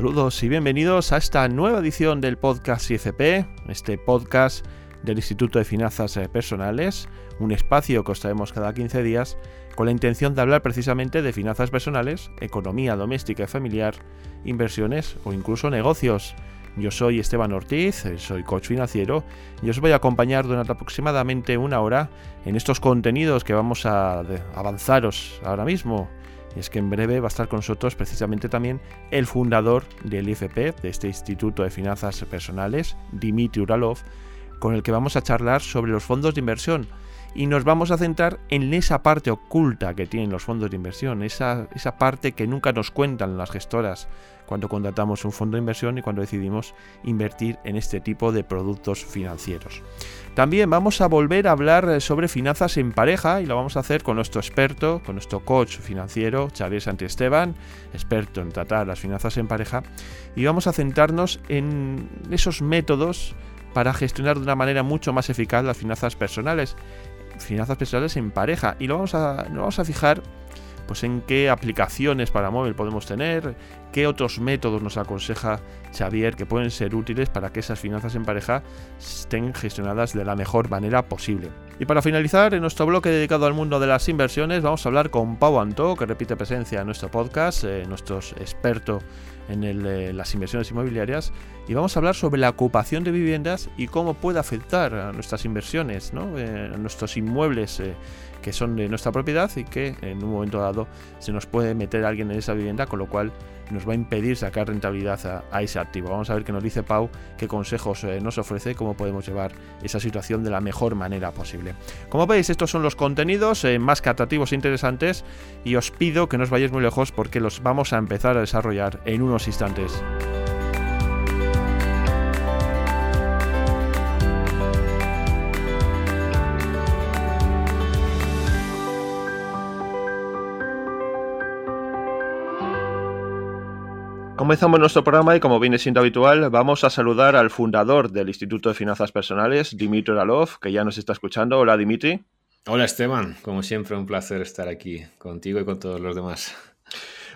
Saludos y bienvenidos a esta nueva edición del podcast IFP, este podcast del Instituto de Finanzas eh, Personales, un espacio que os traemos cada 15 días con la intención de hablar precisamente de finanzas personales, economía doméstica y familiar, inversiones o incluso negocios. Yo soy Esteban Ortiz, eh, soy coach financiero y os voy a acompañar durante aproximadamente una hora en estos contenidos que vamos a avanzaros ahora mismo y es que en breve va a estar con nosotros precisamente también el fundador del IFP, de este Instituto de Finanzas Personales, Dimitri Uralov, con el que vamos a charlar sobre los fondos de inversión. Y nos vamos a centrar en esa parte oculta que tienen los fondos de inversión, esa, esa parte que nunca nos cuentan las gestoras cuando contratamos un fondo de inversión y cuando decidimos invertir en este tipo de productos financieros. También vamos a volver a hablar eh, sobre finanzas en pareja y lo vamos a hacer con nuestro experto, con nuestro coach financiero, Xavier Santiesteban, experto en tratar las finanzas en pareja, y vamos a centrarnos en esos métodos para gestionar de una manera mucho más eficaz las finanzas personales, finanzas personales en pareja, y lo vamos a, nos vamos a fijar pues en qué aplicaciones para móvil podemos tener, qué otros métodos nos aconseja Xavier que pueden ser útiles para que esas finanzas en pareja estén gestionadas de la mejor manera posible. Y para finalizar, en nuestro bloque dedicado al mundo de las inversiones, vamos a hablar con Pau Antó, que repite presencia en nuestro podcast, eh, nuestro experto en eh, las inversiones inmobiliarias, y vamos a hablar sobre la ocupación de viviendas y cómo puede afectar a nuestras inversiones, ¿no? Eh, a nuestros inmuebles que son de nuestra propiedad y que en un momento dado se nos puede meter alguien en esa vivienda, con lo cual nos va a impedir sacar rentabilidad a, ese activo. Vamos a ver qué nos dice Pau, qué consejos eh, nos ofrece, cómo podemos llevar esa situación de la mejor manera posible. Como veis, estos son los contenidos eh, más que atractivos e interesantes y os pido que no os vayáis muy lejos porque los vamos a empezar a desarrollar en unos instantes. Comenzamos nuestro programa y como viene siendo habitual, vamos a saludar al fundador del Instituto de Finanzas Personales, Dimitri Oralov, que ya nos está escuchando. Hola Dimitri. Hola Esteban, como siempre un placer estar aquí contigo y con todos los demás.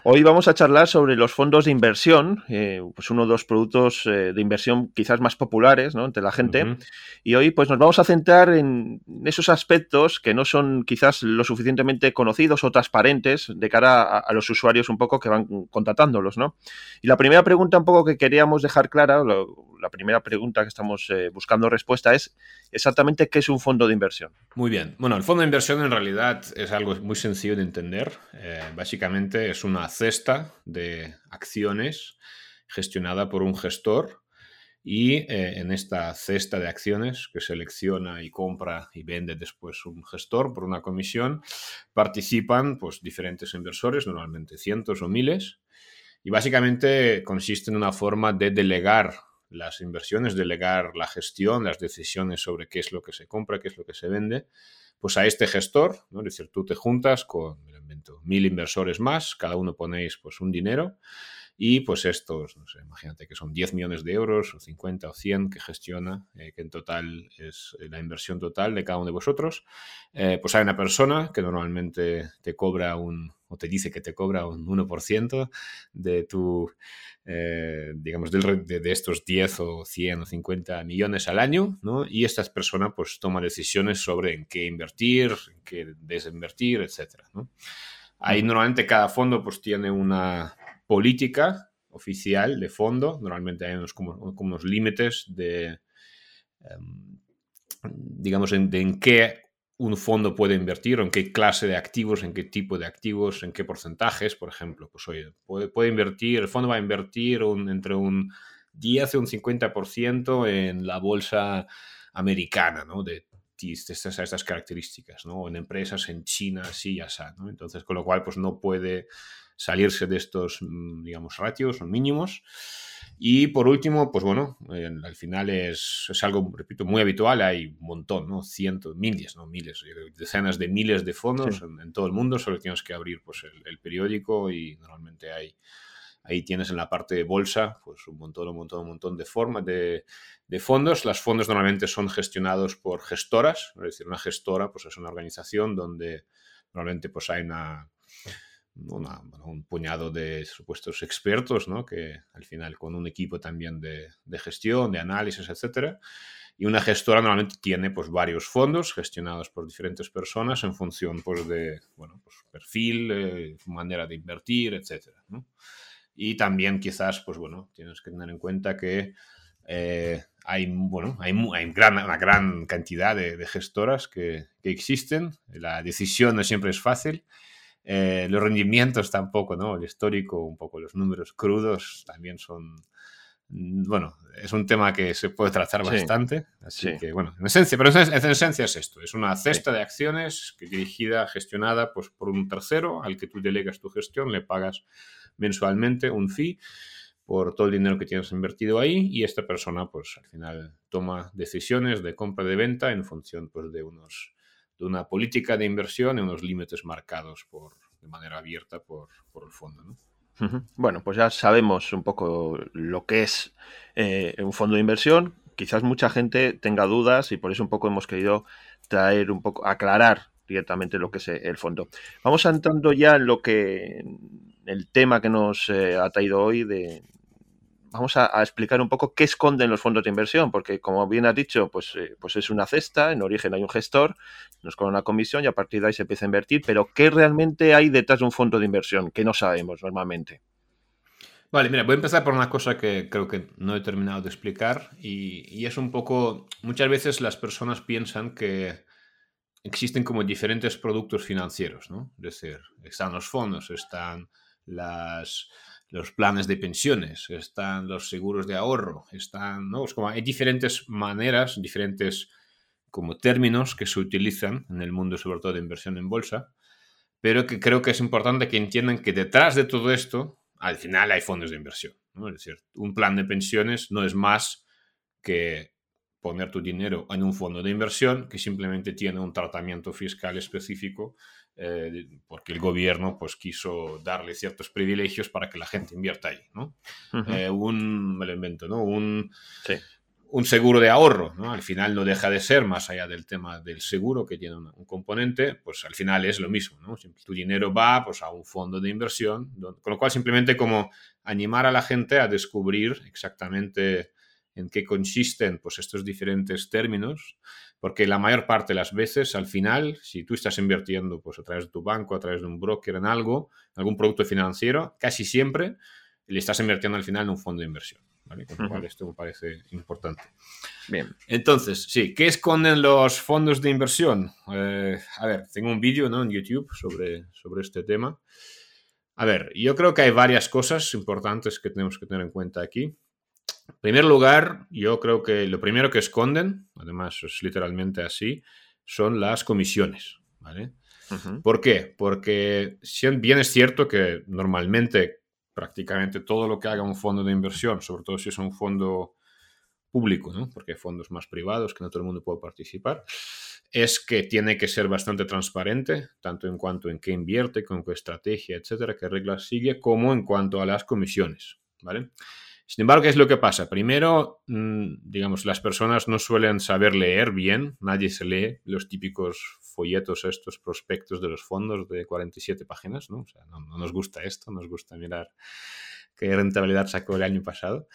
Hoy vamos a charlar sobre los fondos de inversión, eh, pues uno de los productos eh, de inversión quizás más populares ¿no? entre la gente. Y hoy pues nos vamos a centrar en esos aspectos que no son quizás lo suficientemente conocidos o transparentes de cara a, los usuarios un poco que van contratándolos. ¿no? Y la primera pregunta un poco que queríamos dejar clara, la primera pregunta que estamos eh, buscando respuesta es exactamente qué es un fondo de inversión. Muy bien. Bueno, el fondo de inversión en realidad es algo muy sencillo de entender. Básicamente es una cesta de acciones gestionada por un gestor y eh, en esta cesta de acciones que selecciona y compra y vende después un gestor por una comisión, participan pues, diferentes inversores, normalmente cientos o miles, y básicamente consiste en una forma de delegar las inversiones, delegar la gestión, las decisiones sobre qué es lo que se compra, qué es lo que se vende, pues a este gestor, ¿no? Es decir, tú te juntas con, mil inversores más, cada uno ponéis pues un dinero y pues estos, no sé, imagínate que son 10 millones de euros o 50 o 100 que gestiona, eh, que en total es la inversión total de cada uno de vosotros, eh, pues hay una persona que normalmente te cobra un, o te dice que te cobra un 1% de tu, eh, digamos, de, de, estos 10 o 100 o 50 millones al año, ¿no? Y esta persona pues toma decisiones sobre en qué invertir, en qué desinvertir, etcétera, ¿no? Ahí normalmente cada fondo pues tiene una política oficial de fondo. Normalmente hay unos, como, unos límites de, em, digamos, en, de en qué un fondo puede invertir, o en qué clase de activos, en qué tipo de activos, en qué porcentajes, por ejemplo. Pues oye, puede, puede invertir, el fondo va a invertir entre un 10 y un 50% en la bolsa americana, ¿no? De, estas, estas características, ¿no? En empresas en China, así y así, ¿no? Entonces, con lo cual, pues no puede salirse de estos, mm, digamos, ratios o mínimos. Y por último, pues bueno, al final es, es, algo, repito, muy habitual. Hay un montón, ¿no? Cientos, miles, no miles, decenas de miles de fondos en, todo el mundo. Solo tienes que abrir pues, el, periódico y normalmente hay, ahí tienes en la parte de bolsa pues un montón, un montón, un montón de formas de, de fondos. Los fondos normalmente son gestionados por gestoras, es decir, una gestora pues es una organización donde normalmente pues hay una un puñado de supuestos expertos, ¿no? que al final con un equipo también de, de gestión, de análisis, etcétera. Y una gestora normalmente tiene pues, varios fondos gestionados por diferentes personas en función pues, de bueno, pues, perfil, eh, manera de invertir, etcétera. ¿no? Y también quizás, pues bueno, tienes que tener en cuenta que eh, hay, bueno, hay, hay gran, una gran cantidad de, gestoras que, que, existen. La decisión no siempre es fácil. Eh, los rendimientos tampoco, ¿no? El histórico, un poco los números crudos también son, mm, bueno, es un tema que se puede tratar bastante. Así que, bueno, en esencia, pero en, esencia es esto, es una cesta de acciones que dirigida, gestionada pues, por un tercero al que tú delegas tu gestión, le pagas mensualmente un fee por todo el dinero que tienes invertido ahí y esta persona pues al final toma decisiones de compra de venta en función pues de unos de una política de inversión y unos límites marcados por de manera abierta por, por el fondo ¿no? Bueno, pues ya sabemos un poco lo que es eh, un fondo de inversión. Quizás mucha gente tenga dudas y por eso un poco hemos querido traer un poco, aclarar directamente lo que es el fondo. Vamos entrando ya en lo que el tema que nos eh, ha traído hoy de, vamos a, explicar un poco qué esconden los fondos de inversión, porque como bien has dicho, pues, eh, pues es una cesta, en origen hay un gestor, nos cobra una comisión y a partir de ahí se empieza a invertir, pero ¿qué realmente hay detrás de un fondo de inversión? Que no sabemos normalmente. Vale, mira, voy a empezar por una cosa que creo que no he terminado de explicar y, y es un poco, muchas veces las personas piensan que existen como diferentes productos financieros, ¿no? Es decir, están los fondos, están las los planes de pensiones, están los seguros de ahorro, están, ¿no? como hay diferentes maneras, diferentes como términos que se utilizan en el mundo, sobre todo de inversión en bolsa, pero que creo que es importante que entiendan que detrás de todo esto, al final hay fondos de inversión. ¿no? Es decir, un plan de pensiones no es más que poner tu dinero en un fondo de inversión que simplemente tiene un tratamiento fiscal específico eh, porque el gobierno pues quiso darle ciertos privilegios para que la gente invierta ahí, ¿no? Eh, un, me lo invento, ¿no? Un, un seguro de ahorro, ¿no? Al final no deja de ser, más allá del tema del seguro que tiene un, componente, pues al final es lo mismo, ¿no? Tu dinero va pues a un fondo de inversión, con lo cual simplemente como animar a la gente a descubrir exactamente en qué consisten pues estos diferentes términos porque la mayor parte de las veces, al final, si tú estás invirtiendo pues, a través de tu banco, a través de un broker en algo, algún producto financiero, casi siempre le estás invirtiendo al final en un fondo de inversión. ¿vale? Con lo cual, esto me parece importante. Bien. Entonces, sí, ¿qué esconden los fondos de inversión? Eh, a ver, tengo un vídeo ¿no? en YouTube sobre, sobre este tema. A ver, yo creo que hay varias cosas importantes que tenemos que tener en cuenta aquí. En primer lugar, yo creo que lo primero que esconden, además es literalmente así, son las comisiones. ¿vale? ¿Por qué? Porque bien es cierto que normalmente prácticamente todo lo que haga un fondo de inversión, sobre todo si es un fondo público, ¿no? porque hay fondos más privados que no todo el mundo puede participar, es que tiene que ser bastante transparente, tanto en cuanto en qué invierte, con qué estrategia, etcétera, qué reglas sigue, como en cuanto a las comisiones. ¿vale? Sin embargo, ¿qué es lo que pasa? Primero, mm, digamos, las personas no suelen saber leer bien, nadie se lee los típicos folletos, estos prospectos de los fondos de 47 páginas, ¿no? O sea, no, nos gusta esto, nos gusta mirar qué rentabilidad sacó el año pasado.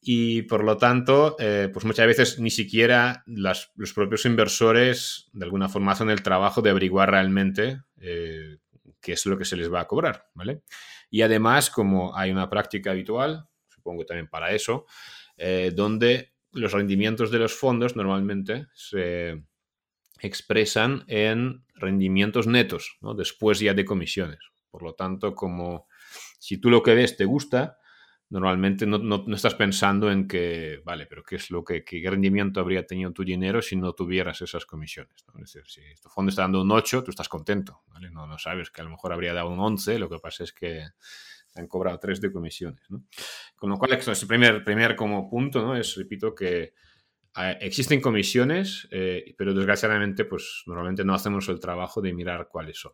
Y por lo tanto, eh, pues muchas veces ni siquiera los propios inversores de alguna forma hacen el trabajo de averiguar realmente eh, qué es lo que se les va a cobrar, ¿vale? Y además, como hay una práctica habitual, supongo también para eso, eh, donde los rendimientos de los fondos normalmente se expresan en rendimientos netos, ¿no? después ya de comisiones. Por lo tanto, como si tú lo que ves te gusta, normalmente no, estás pensando en que, vale, pero ¿qué es lo que, qué rendimiento habría tenido tu dinero si no tuvieras esas comisiones? Es decir, si tu fondo está dando un 8, tú estás contento, ¿vale? No, no sabes que a lo mejor habría dado un 11, lo que pasa es que han cobrado tres de comisiones. ¿no? Con lo cual, el primer, primer como punto ¿no? es, repito, que eh, existen comisiones, eh, pero desgraciadamente, pues normalmente no hacemos el trabajo de mirar cuáles son.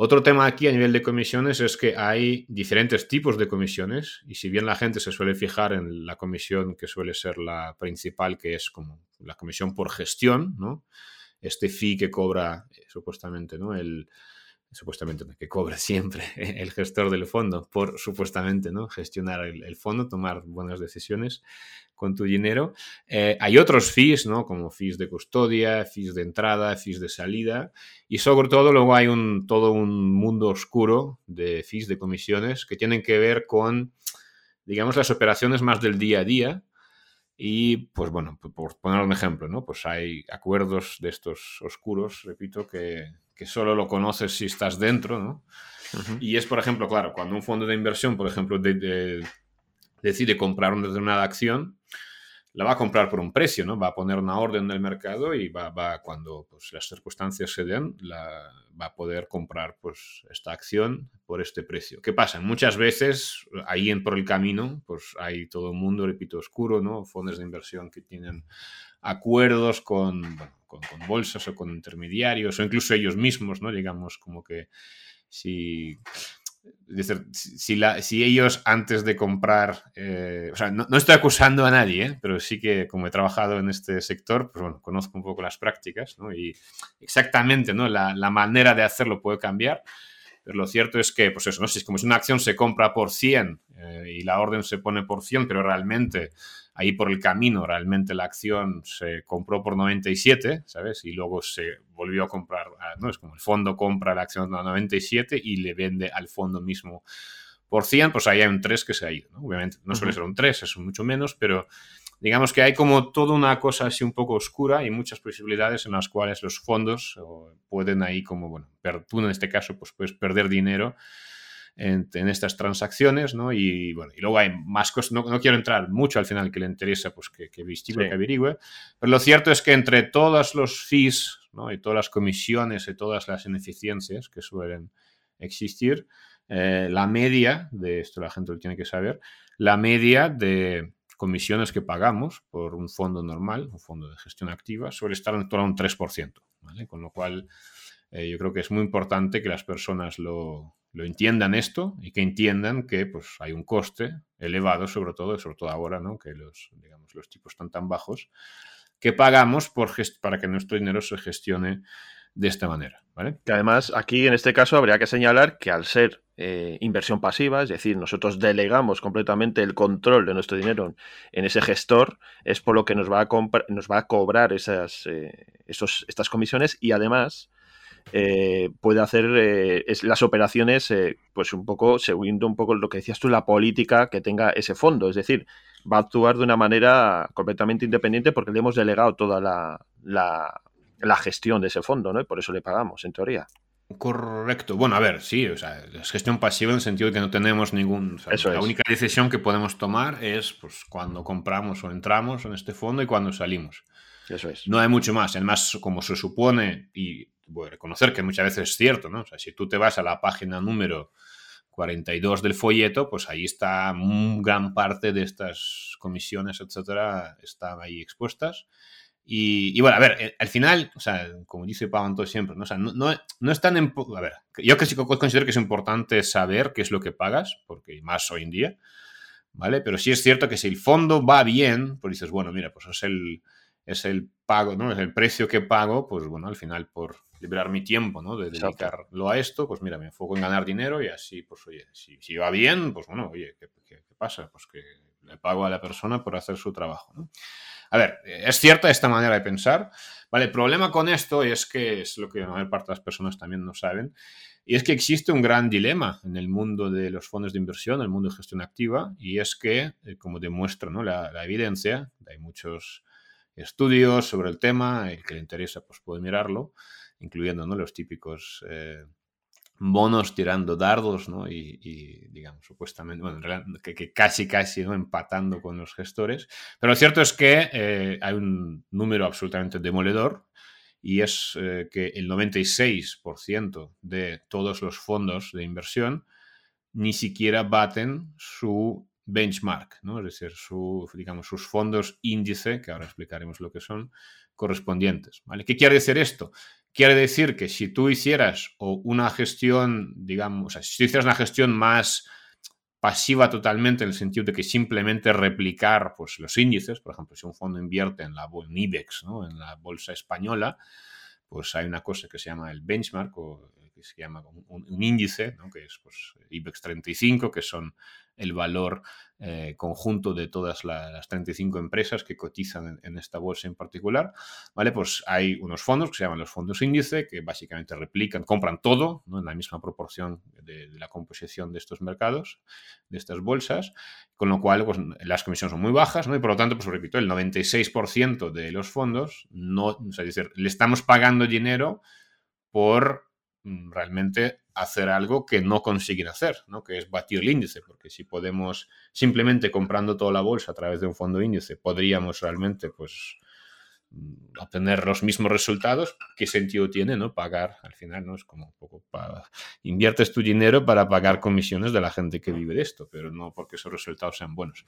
Otro tema aquí a nivel de comisiones es que hay diferentes tipos de comisiones y si bien la gente se suele fijar en la comisión que suele ser la principal, que es como la comisión por gestión, ¿no? este fee que cobra eh, supuestamente ¿no? el, supuestamente que cobra siempre el gestor del fondo por supuestamente ¿no? gestionar el, fondo, tomar buenas decisiones con tu dinero. Eh, hay otros fees, ¿no? como fees de custodia, fees de entrada, fees de salida y sobre todo luego hay un, todo un mundo oscuro de fees de comisiones que tienen que ver con, digamos, las operaciones más del día a día. Y pues bueno, por poner un ejemplo, ¿no? Pues hay acuerdos de estos oscuros, repito, que, que solo lo conoces si estás dentro, ¿no? Y es, por ejemplo, claro, cuando un fondo de inversión, por ejemplo, decide comprar una determinada acción, la va a comprar por un precio, ¿no? Va a poner una orden en el mercado y va, va cuando pues, las circunstancias se den, la, va a poder comprar pues, esta acción por este precio. ¿Qué pasa? Muchas veces, ahí en por el camino, pues hay todo un mundo, repito, oscuro, ¿no? Fondos de inversión que tienen acuerdos con, con, bolsas o con intermediarios o incluso ellos mismos, ¿no? Digamos, como que si, si, la, si ellos antes de comprar, eh, o sea, no, estoy acusando a nadie, ¿eh? pero sí que como he trabajado en este sector, pues bueno, conozco un poco las prácticas, ¿no? Y exactamente, ¿no? La, la manera de hacerlo puede cambiar. Pero lo cierto es que, pues eso, ¿no? Si es como si una acción se compra por 100 eh, y la orden se pone por 100, pero realmente ahí por el camino realmente la acción se compró por 97, ¿sabes? Y luego se volvió a comprar, ¿no? Es como el fondo compra la acción a 97 y le vende al fondo mismo por 100, pues ahí hay un 3 que se ha ido, ¿no? Obviamente no suele ser un 3, es mucho menos, pero digamos que hay como toda una cosa así un poco oscura y muchas posibilidades en las cuales los fondos pueden ahí como, bueno, tú en este caso pues puedes perder dinero en, estas transacciones, ¿no? Y bueno, y luego hay más cosas, no, quiero entrar mucho al final que le interesa, pues que, que investigue, que averigüe, pero lo cierto es que entre todos los fees, ¿no? Y todas las comisiones y todas las ineficiencias que suelen existir, eh, la media de esto la gente lo tiene que saber, la media de comisiones que pagamos por un fondo normal, un fondo de gestión activa, suele estar en torno a un 3%, ¿vale? Con lo cual, eh, yo creo que es muy importante que las personas lo, lo entiendan esto y que entiendan que pues, hay un coste elevado, sobre todo, sobre todo ahora, ¿no? que los, digamos, los tipos están tan bajos, que pagamos por para que nuestro dinero se gestione de esta manera. ¿vale? Que además, aquí en este caso habría que señalar que al ser eh, inversión pasiva, es decir, nosotros delegamos completamente el control de nuestro dinero en ese gestor, es por lo que nos va a, nos va a cobrar esas, eh, esos, estas comisiones y además eh, puede hacer eh, las operaciones, eh, pues un poco, siguiendo un poco lo que decías tú, la política que tenga ese fondo. Es decir, va a actuar de una manera completamente independiente porque le hemos delegado toda la, la, gestión de ese fondo, ¿no? Y por eso le pagamos, en teoría. Correcto. Bueno, a ver, sí, o sea, es gestión pasiva en el sentido de que no tenemos ningún. la única decisión que podemos tomar es pues, cuando compramos o entramos en este fondo y cuando salimos. Eso es. No hay mucho más. Además, como se supone, y voy a reconocer que muchas veces es cierto, ¿no? O sea, si tú te vas a la página número 42 del folleto, pues ahí está gran parte de estas comisiones, etcétera, están ahí expuestas. Y, bueno, a ver, eh, al final, o sea, como dice Pau siempre, ¿no? O sea, no, no, es tan... A ver, yo considero que es importante saber qué es lo que pagas, porque más hoy en día, ¿vale? Pero sí es cierto que si el fondo va bien, pues dices, bueno, mira, pues es el, es el pago, ¿no? Es el precio que pago, pues bueno, al final por liberar mi tiempo, ¿no? De dedicarlo a esto, pues mira, me enfoco en ganar dinero y así, pues oye, si, si va bien, pues bueno, oye, ¿qué, pasa? Pues que le pago a la persona por hacer su trabajo, ¿no? A ver, es cierta esta manera de pensar, ¿vale? El problema con esto es que es lo que la mayor parte de las personas también no saben, y es que existe un gran dilema en el mundo de los fondos de inversión, en el mundo de gestión activa, y es que, eh, como demuestra ¿no? la, la evidencia, hay muchos estudios sobre el tema, el que le interesa pues puede mirarlo, incluyendo los típicos eh, bonos tirando dardos, ¿no? Y, digamos, supuestamente, bueno, que, casi, casi. Empatando con los gestores. Pero lo cierto es que eh, hay un número absolutamente demoledor y es eh, que el 96% de todos los fondos de inversión ni siquiera baten su benchmark, ¿no? Es decir, sus fondos índice, que ahora explicaremos lo que son, correspondientes. ¿Qué quiere decir esto? Quiere decir que si tú hicieras una gestión, digamos, o sea, si tú hicieras una gestión más pasiva totalmente en el sentido de que simplemente replicar pues, los índices, por ejemplo, si un fondo invierte en la IBEX, ¿no? en la bolsa española, pues hay una cosa que se llama el benchmark que se llama un, índice, que es pues, IBEX 35, que son el valor eh, conjunto de todas las 35 empresas que cotizan en, esta bolsa en particular, ¿vale? Pues hay unos fondos que se llaman los fondos índice, que básicamente replican, compran todo, ¿no? En la misma proporción de, la composición de estos mercados, de estas bolsas, con lo cual, pues las comisiones son muy bajas, ¿no? Y por lo tanto, pues repito, el 96% de los fondos, no, es decir, le estamos pagando dinero por realmente hacer algo que no consiguen hacer, ¿no? que es batir el índice, porque si podemos simplemente comprando toda la bolsa a través de un fondo índice, podríamos realmente pues mm, obtener los mismos resultados, ¿qué sentido tiene no pagar al final? no Es como un poco para, inviertes tu dinero para pagar comisiones de la gente que vive de esto, pero no porque esos resultados sean buenos.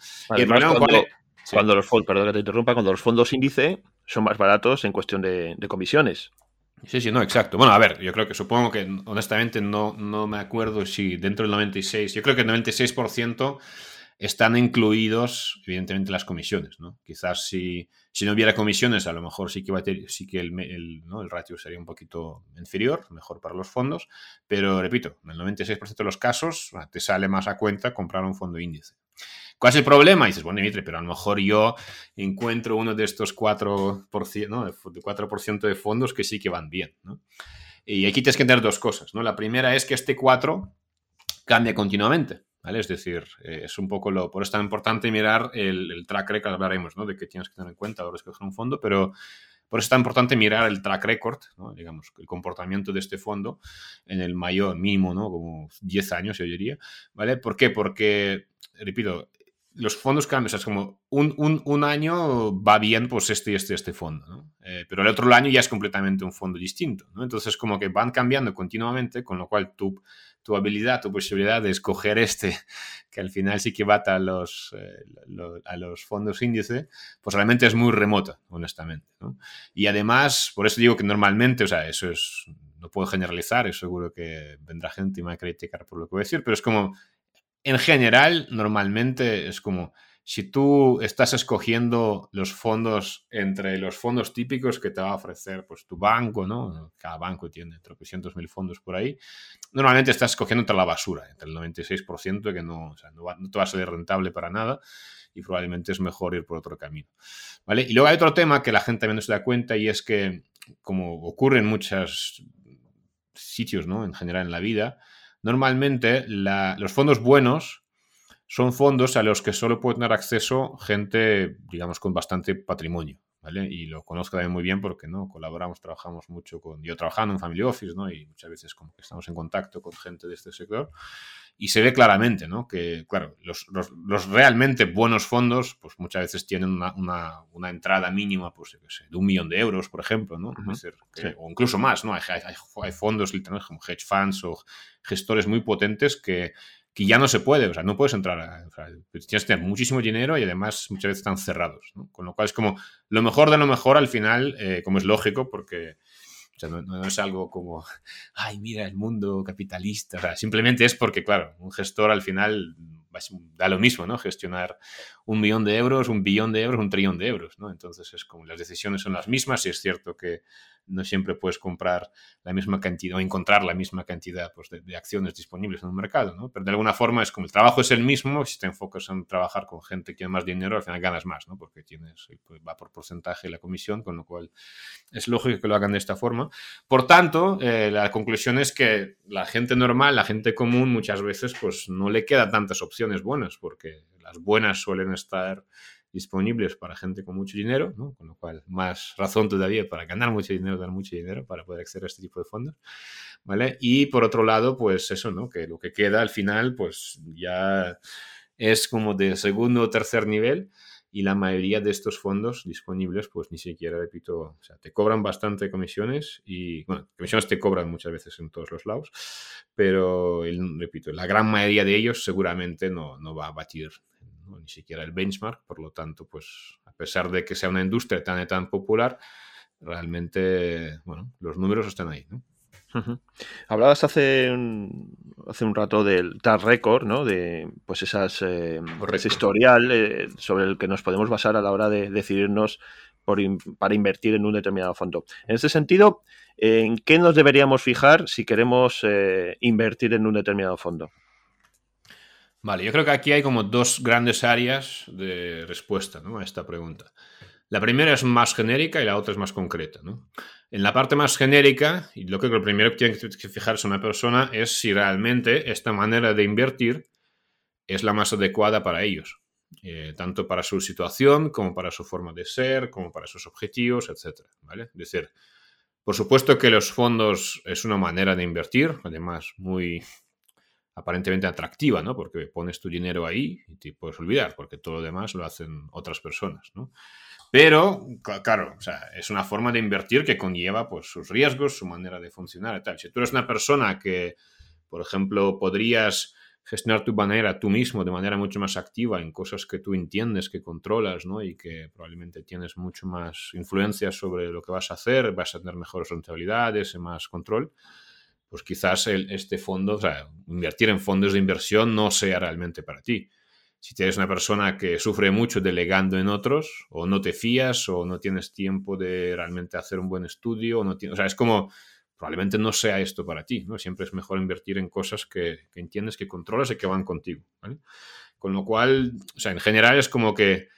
cuando, los fondos, perdón que te interrumpa, cuando los fondos índice son más baratos en cuestión de comisiones. Sí, sí, no, exacto. Bueno, a ver, yo creo que supongo que honestamente no, no me acuerdo si dentro del 96, yo creo que el 96% están incluidos, evidentemente, las comisiones, ¿no? Quizás si, si no hubiera comisiones, a lo mejor sí que, sí que el, el, ¿no? el ratio sería un poquito inferior, mejor para los fondos, pero repito, en el 96% de los casos te sale más a cuenta comprar un fondo índice. ¿Cuál es el problema? Y dices, bueno, Dimitri, pero a lo mejor yo encuentro uno de estos 4%, ¿no? de 4 de fondos que sí que van bien. ¿no? Y aquí tienes que entender dos cosas. ¿no? La primera es que este 4 cambia continuamente. ¿Vale? Es decir, eh, es un poco lo. Por eso es tan importante mirar el, track record, hablaremos, ¿no? De que tienes que tener en cuenta ahora escoger un fondo, pero por eso es tan importante mirar el track record, ¿no? digamos, el comportamiento de este fondo en el mayor mínimo, ¿no? Como 10 años, yo diría, ¿vale? ¿Por qué? Porque, repito, los fondos cambian, o sea, es como un, año va bien, pues este este, este fondo, ¿no? Eh, pero el otro año ya es completamente un fondo distinto. Entonces, como que van cambiando continuamente, con lo cual tu, tu habilidad, tu posibilidad de escoger este, que al final sí que bata a los, eh, los fondos índice, pues realmente es muy remota, honestamente. Y además, por eso digo que normalmente, o sea, eso es, no puedo generalizar, y seguro que vendrá gente y me va a criticar por lo que voy a decir, pero es como en general, normalmente es como si tú estás escogiendo los fondos entre los fondos típicos que te va a ofrecer pues, tu banco, ¿no? Cada banco tiene tropecientos mil fondos por ahí. Normalmente estás escogiendo entre la basura, entre el 96% que no, o sea, no, te va a salir rentable para nada y probablemente es mejor ir por otro camino. ¿Vale? Y luego hay otro tema que la gente también no se da cuenta y es que, como ocurre en muchos sitios, ¿no? En general en la vida, Normalmente los fondos buenos son fondos a los que solo puede tener acceso gente, digamos, con bastante patrimonio. ¿Vale? Y lo conozco también muy bien porque no colaboramos, trabajamos mucho con yo trabajando en Family Office, ¿no? Y muchas veces estamos en contacto con gente de este sector y se ve claramente, ¿no? Que, claro, los, realmente buenos fondos, pues muchas veces tienen una, entrada mínima, pues, de un millón de euros, por ejemplo, ¿no? O incluso más, ¿no? Hay, hay, fondos literalmente como hedge funds o gestores muy potentes que, que ya no se puede, o sea, no puedes entrar, tienes que tener muchísimo dinero y además muchas veces están cerrados, ¿no? Con lo cual es como lo mejor de lo mejor al final, eh, como es lógico, porque o sea, no, es algo como, ay, mira, el mundo capitalista. O sea, simplemente es porque, claro, un gestor al final da lo mismo, ¿no? Gestionar un millón de euros, un billón de euros, un trillón de euros, ¿no? Entonces es como las decisiones son las mismas y es cierto que no siempre puedes comprar la misma cantidad o encontrar la misma cantidad pues, de, acciones disponibles en un mercado, ¿no? Pero de alguna forma es como el trabajo es el mismo, si te enfocas en trabajar con gente que tiene más dinero, al final ganas más, ¿no? Porque tienes, pues, va por porcentaje la comisión, con lo cual es lógico que lo hagan de esta forma. Por tanto, eh, la conclusión es que la gente normal, la gente común, muchas veces pues no le queda tantas opciones buenas, porque las buenas suelen estar disponibles para gente con mucho dinero, con lo cual más razón todavía para ganar mucho dinero, dar mucho dinero para poder acceder a este tipo de fondos. ¿vale? Y por otro lado, pues eso, ¿no? que lo que queda al final, pues ya es como de segundo o tercer nivel y la mayoría de estos fondos disponibles, pues ni siquiera, repito, o sea, te cobran bastante comisiones y, bueno, comisiones te cobran muchas veces en todos los lados, pero, repito, la gran mayoría de ellos seguramente no, no va a batir ni siquiera el benchmark, por lo tanto, pues a pesar de que sea una industria tan tan popular, realmente, bueno, los números están ahí, ¿no? Hablabas hace un, hace un rato del TAR record, ¿no? De pues esas eh, ese historial eh, sobre el que nos podemos basar a la hora de decidirnos para invertir en un determinado fondo. En ese sentido, ¿en qué nos deberíamos fijar si queremos eh, invertir en un determinado fondo? Vale, yo creo que aquí hay como dos grandes áreas de respuesta a esta pregunta. La primera es más genérica y la otra es más concreta. En la parte más genérica, y lo que primero que tiene que fijarse una persona es si realmente esta manera de invertir es la más adecuada para ellos, eh, tanto para su situación como para su forma de ser, como para sus objetivos, etc. ¿vale? Es decir, por supuesto que los fondos es una manera de invertir, además muy aparentemente atractiva, ¿no? Porque pones tu dinero ahí y te puedes olvidar, porque todo lo demás lo hacen otras personas, ¿no? Pero, claro, o sea, es una forma de invertir que conlleva pues, sus riesgos, su manera de funcionar y tal. Si tú eres una persona que, por ejemplo, podrías gestionar tu manera tú mismo de manera mucho más activa en cosas que tú entiendes, que controlas, ¿no? Y que probablemente tienes mucho más influencia sobre lo que vas a hacer, vas a tener mejores rentabilidades y más control, pues quizás este fondo, o sea, invertir en fondos de inversión no sea realmente para ti. Si tienes una persona que sufre mucho delegando en otros, o no te fías, o no tienes tiempo de realmente hacer un buen estudio, o, no o sea, es como, probablemente no sea esto para ti, ¿no? Siempre es mejor invertir en cosas que, entiendes, que controlas y que van contigo. Con lo cual, o sea, en general es como que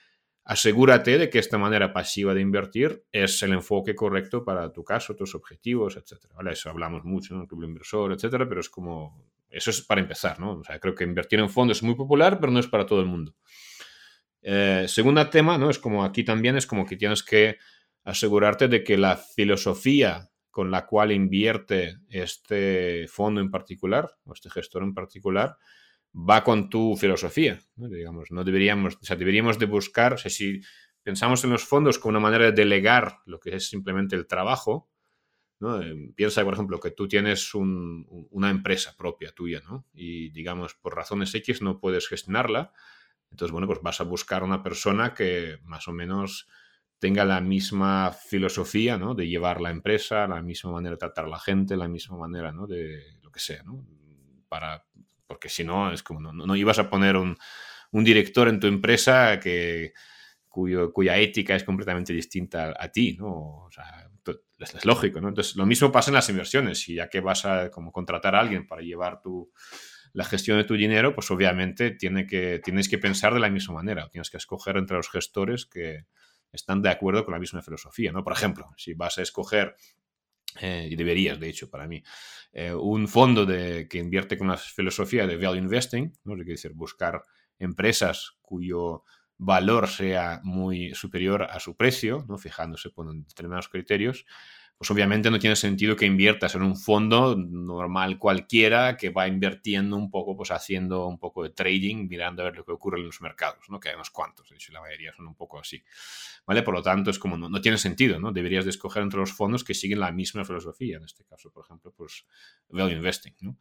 asegúrate de que esta manera pasiva de invertir es el enfoque correcto para tu caso, tus objetivos, etcétera. Eso hablamos mucho en el club inversor, etcétera, pero es como, eso es para empezar, ¿no? O sea, creo que invertir en fondos es muy popular, pero no es para todo el mundo. Eh, segundo tema, ¿no? Es como aquí también es como que tienes que asegurarte de que la filosofía con la cual invierte este fondo en particular, o este gestor en particular, va con tu filosofía. ¿no? Digamos, no deberíamos, o sea, deberíamos de buscar, o sea, si pensamos en los fondos como una manera de delegar lo que es simplemente el trabajo. Eh, piensa, por ejemplo, que tú tienes una empresa propia tuya, ¿no? Y digamos, por razones X no puedes gestionarla. Entonces, bueno, pues vas a buscar una persona que más o menos tenga la misma filosofía, ¿no? De llevar la empresa, la misma manera de tratar a la gente, la misma manera, ¿no? De lo que sea, ¿no? Para porque si no, es como no, ibas a poner un, director en tu empresa que, cuya ética es completamente distinta a, ti, ¿no? O sea, es, lógico, ¿no? Entonces, lo mismo pasa en las inversiones. Y ya que vas a como contratar a alguien para llevar tu, la gestión de tu dinero, pues obviamente tiene que, tienes que pensar de la misma manera. Tienes que escoger entre los gestores que están de acuerdo con la misma filosofía, ¿no? Por ejemplo, si vas a escoger eh, y deberías, de hecho, para mí, eh, un fondo de, que invierte con la filosofía de value investing, ¿no? es decir, buscar empresas cuyo valor sea muy superior a su precio, ¿no? fijándose por determinados criterios, pues obviamente no tiene sentido que inviertas en un fondo normal cualquiera que va invirtiendo un poco, pues haciendo un poco de trading, mirando a ver lo que ocurre en los mercados, ¿no? Que hay unos cuantos, de hecho la mayoría son un poco así, ¿vale? Por lo tanto, es como, no, tiene sentido, ¿no? Deberías de escoger entre los fondos que siguen la misma filosofía, en este caso, por ejemplo, pues value investing, ¿no?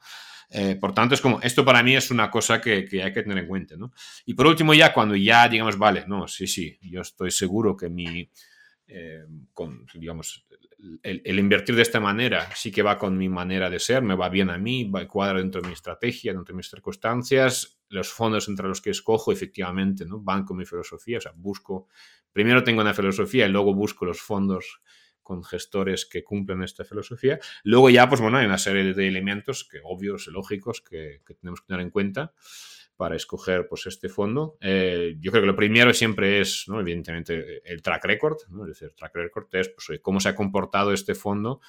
Eh, por tanto, es como, esto para mí es una cosa que, hay que tener en cuenta, ¿no? Y por último, ya cuando ya, digamos, vale, no, sí, sí, yo estoy seguro que mi... Eh, digamos, el, invertir de esta manera sí que va con mi manera de ser, me va bien a mí, va cuadra dentro de mi estrategia, dentro de mis circunstancias. Los fondos entre los que escojo, efectivamente, ¿no? van con mi filosofía. O sea, busco, primero tengo una filosofía y luego busco los fondos con gestores que cumplen esta filosofía. Luego ya, pues bueno, hay una serie de elementos que obvios, lógicos, que, que tenemos que tener en cuenta para escoger pues, este fondo. Eh, yo creo que lo primero siempre es, ¿no? evidentemente, el track record. ¿no? Es decir, track record es pues, cómo se ha comportado este fondo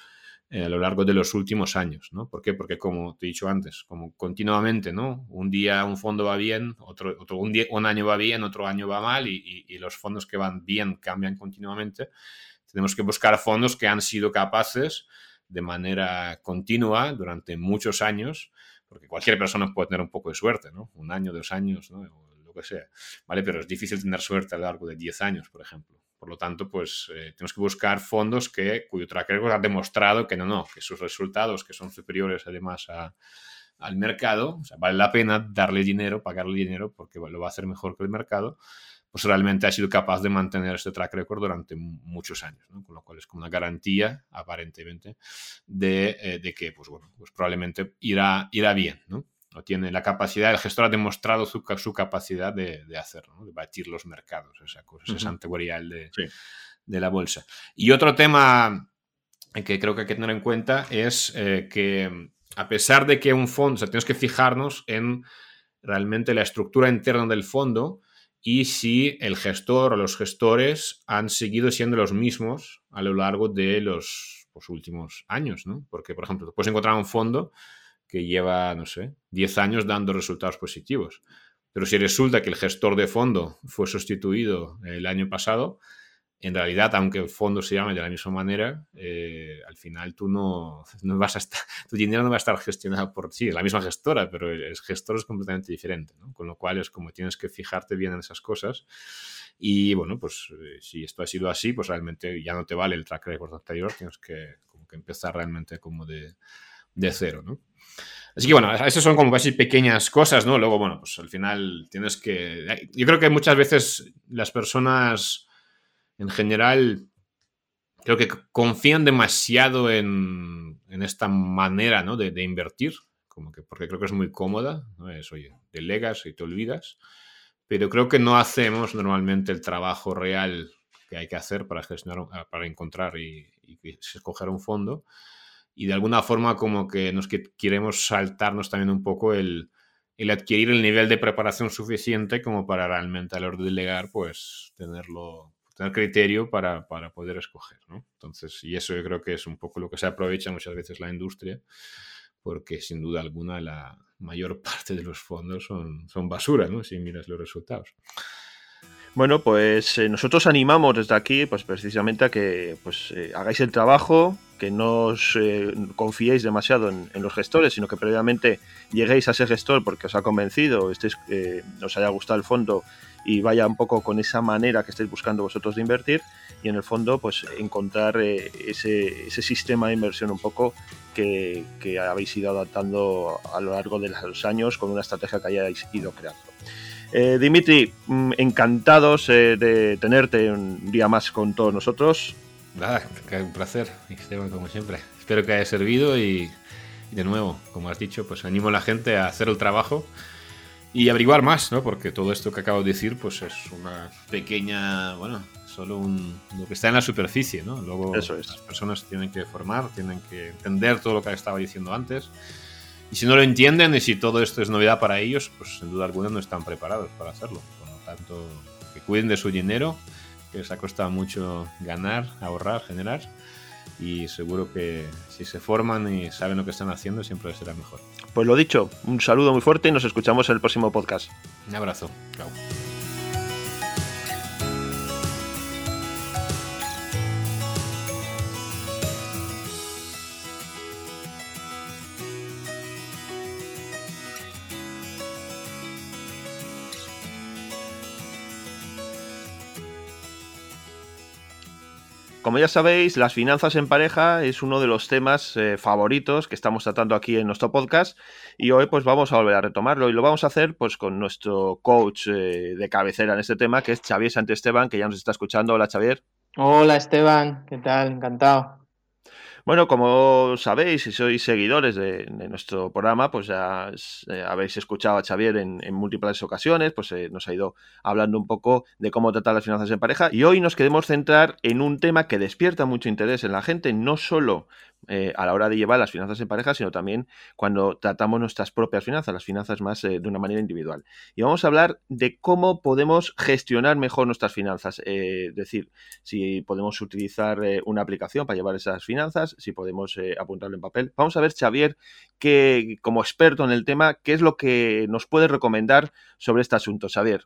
eh, a lo largo de los últimos años. ¿no? ¿Por qué? Porque, como te he dicho antes, como continuamente, ¿no? un día un fondo va bien, otro, otro un, día, un año va bien, otro año va mal y, y los fondos que van bien cambian continuamente. Tenemos que buscar fondos que han sido capaces de manera continua durante muchos años porque cualquier persona puede tener un poco de suerte, ¿no? Un año, dos años, ¿no? O lo que sea, ¿vale? Pero es difícil tener suerte a lo largo de 10 años, por ejemplo. Por lo tanto, pues eh, tenemos que buscar fondos que, cuyo track record ha demostrado que no, no, que sus resultados, que son superiores además al mercado, o sea, vale la pena darle dinero, pagarle dinero, porque lo va a hacer mejor que el mercado, pues realmente ha sido capaz de mantener este track record durante muchos años, ¿no? con lo cual es como una garantía, aparentemente, de, eh, de, que, pues bueno, pues probablemente irá, irá bien, ¿no? O tiene la capacidad, el gestor ha demostrado su, su capacidad de, de, hacerlo, ¿no? de batir los mercados, esa cosa, ese de, de la bolsa. Y otro tema que creo que hay que tener en cuenta es eh, que a pesar de que un fondo, o sea, tenemos que fijarnos en realmente la estructura interna del fondo y si el gestor o los gestores han seguido siendo los mismos a lo largo de los, pues, últimos años, ¿no? Porque, por ejemplo, puedes encontrar un fondo que lleva, no sé, 10 años dando resultados positivos. Pero si resulta que el gestor de fondo fue sustituido el año pasado, en realidad, aunque el fondo se llame de la misma manera, eh, al final tú no, no, vas a estar, tu dinero no va a estar gestionado por sí, la misma gestora, pero el gestor es completamente diferente, ¿no? Con lo cual es como tienes que fijarte bien en esas cosas. Y bueno, pues eh, si esto ha sido así, pues realmente ya no te vale el track record anterior, tienes que, como que empezar realmente como de, de cero, ¿no? Así que bueno, esas son como casi pequeñas cosas, ¿no? Luego, bueno, pues al final tienes que... Yo creo que muchas veces las personas en general creo que confían demasiado en, esta manera ¿no? de, invertir, como que porque creo que es muy cómoda, ¿no? es, oye, delegas y te olvidas, pero creo que no hacemos normalmente el trabajo real que hay que hacer para gestionar, para encontrar y, escoger un fondo. Y de alguna forma como que nos que queremos saltarnos también un poco el, el adquirir el nivel de preparación suficiente como para realmente a la hora de delegar, pues tenerlo tener criterio para, poder escoger, ¿no? Entonces, y eso yo creo que es un poco lo que se aprovecha muchas veces la industria, porque sin duda alguna la mayor parte de los fondos son, son basura, ¿no? Si miras los resultados. Bueno, pues eh, nosotros animamos desde aquí, pues precisamente a que pues, eh, hagáis el trabajo, que no os eh, confiéis demasiado en, los gestores, sino que previamente lleguéis a ese gestor porque os ha convencido, estéis, os haya gustado el fondo y vaya un poco con esa manera que estáis buscando vosotros de invertir y en el fondo pues encontrar ese, ese, sistema de inversión un poco que, que, habéis ido adaptando a lo largo de los años con una estrategia que hayáis ido creando. Eh, Dimitri, mm, encantados eh, de tenerte un día más con todos nosotros. Nada, un placer, Esteban, como siempre. Espero que haya servido y, y de nuevo, como has dicho, pues animo a la gente a hacer el trabajo y averiguar más, ¿no? Porque todo esto que acabo de decir, pues es una pequeña, bueno, solo un, lo que está en la superficie, ¿no? Luego Eso es. las personas tienen que formar, tienen que entender todo lo que estaba diciendo antes. Y si no lo entienden y si todo esto es novedad para ellos, pues sin duda alguna no están preparados para hacerlo. Por lo tanto, que cuiden de su dinero, que les ha costado mucho ganar, ahorrar, generar y seguro que si se forman y saben lo que están haciendo siempre será mejor. Pues lo dicho, un saludo muy fuerte y nos escuchamos en el próximo podcast. Un abrazo. Chao. Como ya sabéis, las finanzas en pareja es uno de los temas eh, favoritos que estamos tratando aquí en nuestro podcast y hoy pues vamos a volver a retomarlo y lo vamos a hacer pues con nuestro coach eh, de cabecera en este tema que es Xavier Santesteban que ya nos está escuchando. Hola Xavier. Hola Esteban, ¿qué tal? Encantado. Bueno, como sabéis, si sois seguidores de, nuestro programa, pues ya eh, habéis escuchado a Xavier en, múltiples ocasiones, pues eh, nos ha ido hablando un poco de cómo tratar las finanzas en pareja y hoy nos queremos centrar en un tema que despierta mucho interés en la gente, no solo eh, a la hora de llevar las finanzas en pareja, sino también cuando tratamos nuestras propias finanzas, las finanzas más eh, de una manera individual. Y vamos a hablar de cómo podemos gestionar mejor nuestras finanzas, eh, es decir, si podemos utilizar una aplicación para llevar esas finanzas, si podemos apuntarlo en papel. Vamos a ver, Xavier, que como experto en el tema, qué es lo que nos puede recomendar sobre este asunto, Xavier.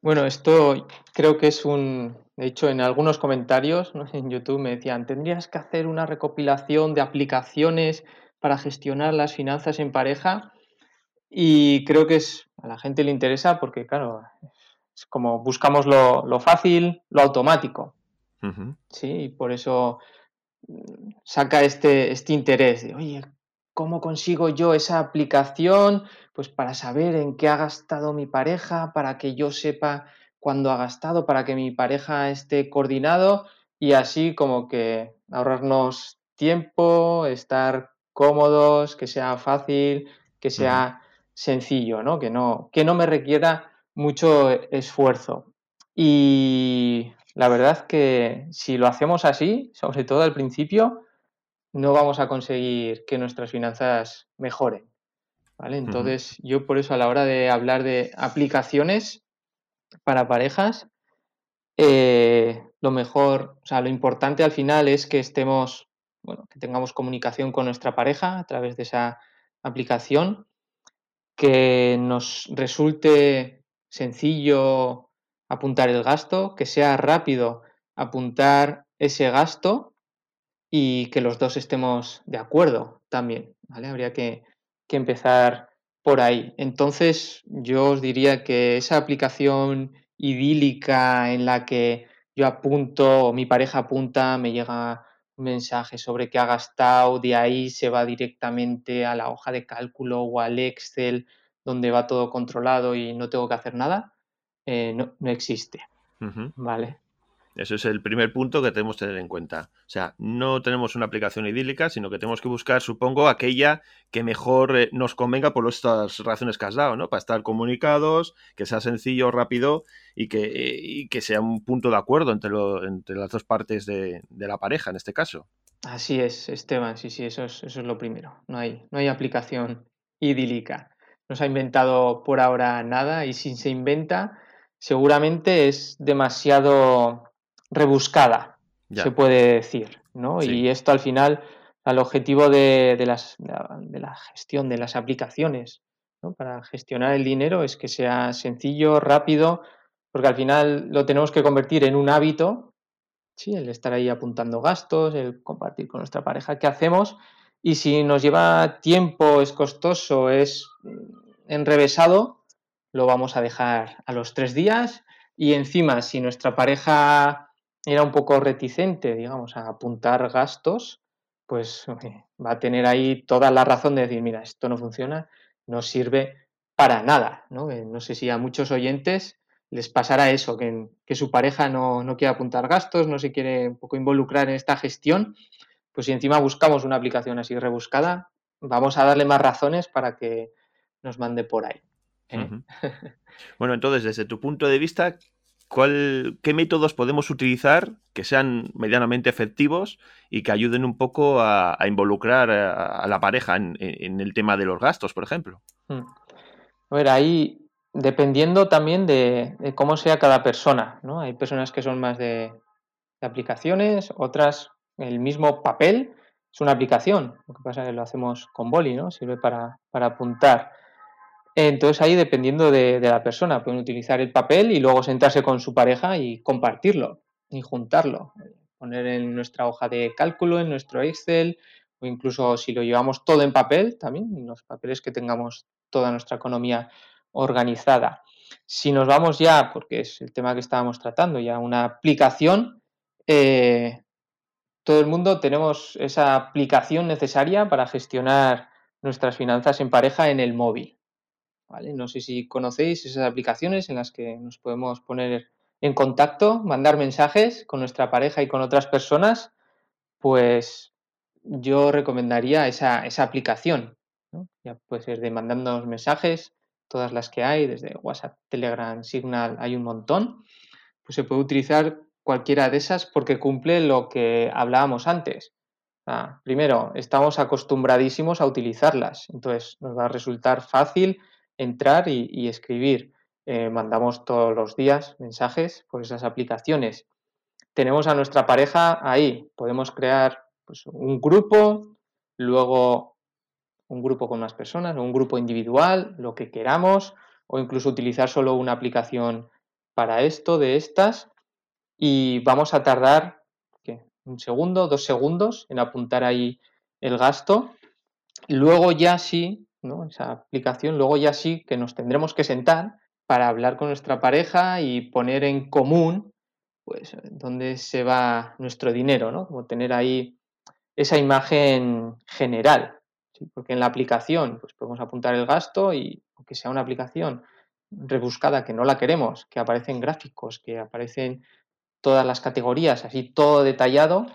Bueno, esto creo que es un, de hecho, en algunos comentarios en YouTube me decían, tendrías que hacer una recopilación de aplicaciones para gestionar las finanzas en pareja. Y creo que es, a la gente le interesa porque, claro, es como buscamos lo, fácil, lo automático. Sí, y por eso saca este, este interés de, oye, ¿cómo consigo yo esa aplicación? Pues para saber en qué ha gastado mi pareja, para que yo sepa cuando ha gastado para que mi pareja esté coordinado y así como que ahorrarnos tiempo, estar cómodos, que sea fácil, que sea sencillo, ¿no? Que, ¿no? que no me requiera mucho esfuerzo. Y la verdad que si lo hacemos así, sobre todo al principio, no vamos a conseguir que nuestras finanzas mejoren. ¿vale? Entonces, yo por eso a la hora de hablar de aplicaciones para parejas, eh, lo mejor, o sea, lo importante al final es que estemos, bueno, que tengamos comunicación con nuestra pareja a través de esa aplicación, que nos resulte sencillo apuntar el gasto, que sea rápido apuntar ese gasto y que los dos estemos de acuerdo también, ¿vale? Habría que, empezar por ahí. Entonces, yo os diría que esa aplicación idílica en la que yo apunto o mi pareja apunta, me llega un mensaje sobre qué ha gastado, de ahí se va directamente a la hoja de cálculo o al Excel donde va todo controlado y no tengo que hacer nada, eh, no, existe. ¿Vale? Eso es el primer punto que tenemos que tener en cuenta. O sea, no tenemos una aplicación idílica, sino que tenemos que buscar, supongo, aquella que mejor eh, nos convenga por estas razones que has dado, ¿no? Para estar comunicados, que sea sencillo, rápido y que, eh, que sea un punto de acuerdo entre, entre las dos partes de, la pareja, en este caso. Así es, Esteban, sí, sí, eso es, eso es lo primero. No hay, no hay aplicación idílica. No se ha inventado por ahora nada y si se inventa, seguramente es demasiado rebuscada, se puede decir, ¿no? Y esto al final, al objetivo de, las, de, la gestión de las aplicaciones, ¿no? Para gestionar el dinero es que sea sencillo, rápido, porque al final lo tenemos que convertir en un hábito, ¿sí? El estar ahí apuntando gastos, el compartir con nuestra pareja qué hacemos, y si nos lleva tiempo, es costoso, es enrevesado, lo vamos a dejar a los tres días y encima si nuestra pareja era un poco reticente, digamos, a apuntar gastos, pues va a tener ahí toda la razón de decir, mira, esto no funciona, no sirve para nada. No, eh, sé si a muchos oyentes les pasará eso, que, que su pareja no, no, quiere apuntar gastos, no se quiere un poco involucrar en esta gestión, pues si encima buscamos una aplicación así rebuscada, vamos a darle más razones para que nos mande por ahí. ¿Eh? Bueno, entonces, desde tu punto de vista, ¿qué métodos podemos utilizar que sean medianamente efectivos y que ayuden un poco a, involucrar a, la pareja en, el tema de los gastos, por ejemplo? Hmm. A ver, ahí dependiendo también de, cómo sea cada persona, ¿no? Hay personas que son más de, aplicaciones, otras el mismo papel es una aplicación, lo que pasa es que lo hacemos con boli, ¿no? Sirve para, para apuntar. Entonces ahí dependiendo de, la persona, pueden utilizar el papel y luego sentarse con su pareja y compartirlo y juntarlo, poner en nuestra hoja de cálculo, en nuestro Excel o incluso si lo llevamos todo en papel, también en los papeles que tengamos toda nuestra economía organizada. Si nos vamos ya, porque es el tema que estábamos tratando, ya una aplicación, eh, todo el mundo tenemos esa aplicación necesaria para gestionar nuestras finanzas en pareja en el móvil. No sé si conocéis esas aplicaciones en las que nos podemos poner en contacto, mandar mensajes con nuestra pareja y con otras personas, pues yo recomendaría esa, aplicación. Ya puede ser de mandándonos mensajes, todas las que hay, desde WhatsApp, Telegram, Signal, hay un montón. Pues se puede utilizar cualquiera de esas porque cumple lo que hablábamos antes. primero, estamos acostumbradísimos a utilizarlas, entonces nos va a resultar fácil entrar y, escribir. Eh, mandamos todos los días mensajes por esas aplicaciones. Tenemos a nuestra pareja ahí. Podemos crear pues, un grupo, luego un grupo con más personas, un grupo individual, lo que queramos, o incluso utilizar solo una aplicación para esto, de estas, y vamos a tardar un segundo, dos segundos en apuntar ahí el gasto. Luego ya sí esa aplicación, luego ya sí que nos tendremos que sentar para hablar con nuestra pareja y poner en común pues dónde se va nuestro dinero, ¿no? Como tener ahí esa imagen general, porque en la aplicación pues podemos apuntar el gasto y aunque sea una aplicación rebuscada que no la queremos, que aparecen gráficos, que aparecen todas las categorías, así todo detallado,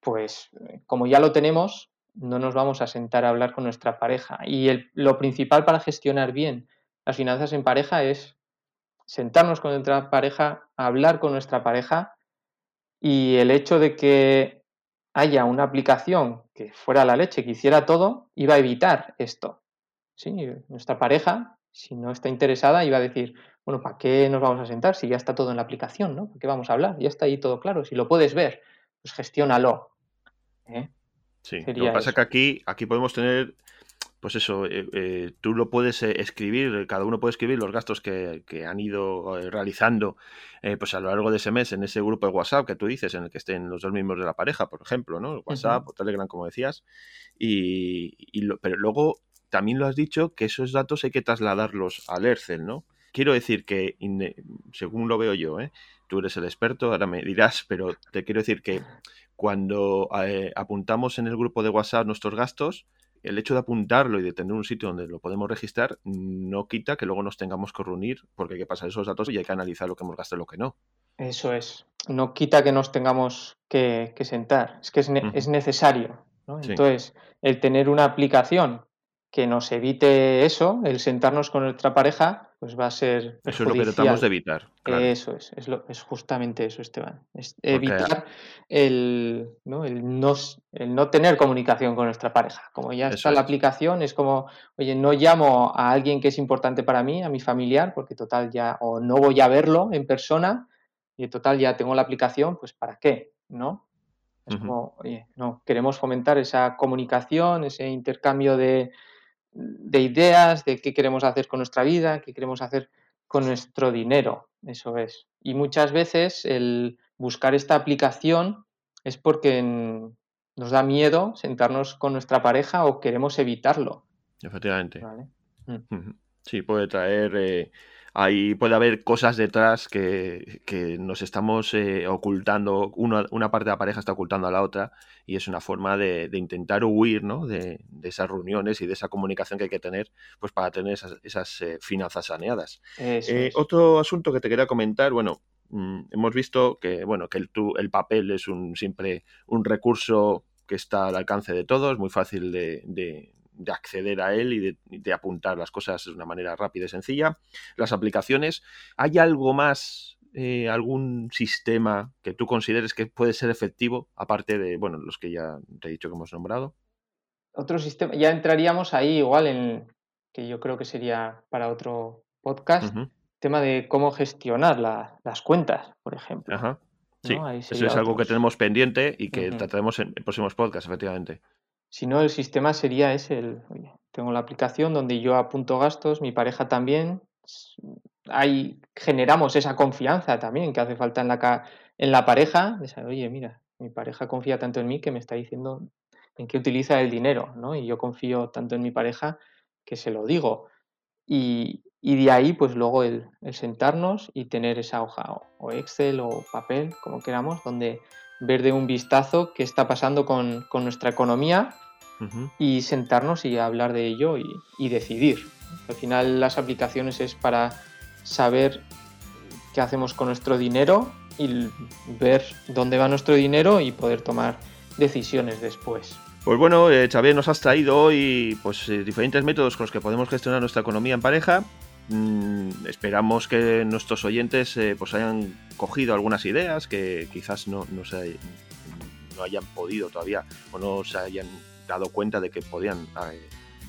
pues eh, como ya lo tenemos, no nos vamos a sentar a hablar con nuestra pareja. Y lo principal para gestionar bien las finanzas en pareja es sentarnos con nuestra pareja, hablar con nuestra pareja Y el hecho de que haya una aplicación que fuera la leche, que hiciera todo, iba a evitar esto. Nuestra pareja, si no está interesada, iba a decir, bueno, ¿para qué nos vamos a sentar si ya está todo en la aplicación? ¿no? ¿Para qué vamos a hablar? Ya está ahí todo claro. Si lo puedes ver, pues gestiónalo. ¿eh? Sí, lo que pasa es que aquí, aquí podemos tener pues eso, eh, eh, tú lo puedes eh, escribir, cada uno puede escribir los gastos que, han ido realizando pues a lo largo de ese mes en ese grupo de WhatsApp que tú dices, en el que estén los dos miembros de la pareja, por ejemplo, ¿no? WhatsApp o Telegram, como decías. Y, pero luego también lo has dicho que esos datos hay que trasladarlos al ERCEL, ¿no? Quiero decir que, según lo veo yo, tú eres el experto, ahora me dirás, pero te quiero decir que cuando apuntamos en el grupo de WhatsApp nuestros gastos, el hecho de apuntarlo y de tener un sitio donde lo podemos registrar no quita que luego nos tengamos que reunir porque hay que pasar esos datos y hay que analizar lo que hemos gastado y lo que no. Eso es. No quita que nos tengamos que, sentar. Es que es, necesario. Entonces, el tener una aplicación que nos evite eso, el sentarnos con nuestra pareja, pues va a ser. Eso es lo que tratamos de evitar. Eso es, es, lo, es, justamente eso, Esteban. Es evitar el, ¿no? El, no, el no tener comunicación con nuestra pareja. Como ya está la aplicación, es como, oye, no llamo a alguien que es importante para mí, a mi familiar, porque total ya, o no voy a verlo en persona, y total ya tengo la aplicación, pues ¿para qué? ¿No? Es como, oye, no, queremos fomentar esa comunicación, ese intercambio de, de ideas, de qué queremos hacer con nuestra vida, qué queremos hacer con nuestro dinero, eso es. Y muchas veces el buscar esta aplicación es porque nos da miedo sentarnos con nuestra pareja o queremos evitarlo. Efectivamente. Mm. Sí, puede traer eh, ahí puede haber cosas detrás que, nos estamos eh, ocultando, una, una, parte de la pareja está ocultando a la otra y es una forma de, intentar huir ¿no? de, esas reuniones y de esa comunicación que hay que tener pues para tener esas, eh, finanzas saneadas. Eh, otro asunto que te quería comentar, bueno, mm, hemos visto que, bueno, que el, el papel es un, siempre un recurso que está al alcance de todos, muy fácil de, de acceder a él y de, apuntar las cosas de una manera rápida y sencilla. Las aplicaciones, ¿hay algo más, eh, algún sistema que tú consideres que puede ser efectivo, aparte de, bueno, los que ya te he dicho que hemos nombrado? Otro sistema, ya entraríamos ahí igual en, que yo creo que sería para otro podcast, tema de cómo gestionar las cuentas, por ejemplo. Ajá. Sí, eso es algo que tenemos pendiente y que trataremos en próximos podcasts, efectivamente. Si no, el sistema sería ese, el, tengo la aplicación donde yo apunto gastos, mi pareja también, ahí generamos esa confianza también que hace falta en la, en la pareja, de saber, oye, mira, mi pareja confía tanto en mí que me está diciendo en qué utiliza el dinero, ¿no? Y yo confío tanto en mi pareja que se lo digo. Y, de ahí, pues luego el, sentarnos y tener esa hoja o Excel o papel, como queramos, donde ver de un vistazo qué está pasando con, con nuestra economía y sentarnos y hablar de ello y, decidir. Al final las aplicaciones es para saber qué hacemos con nuestro dinero y ver dónde va nuestro dinero y poder tomar decisiones después. Pues bueno, eh, Xavier nos has traído hoy pues, eh, diferentes métodos con los que podemos gestionar nuestra economía en pareja. Mm, esperamos que nuestros oyentes eh, pues hayan cogido algunas ideas que quizás no, no, se, no hayan podido todavía o no se hayan dado cuenta de que podían eh,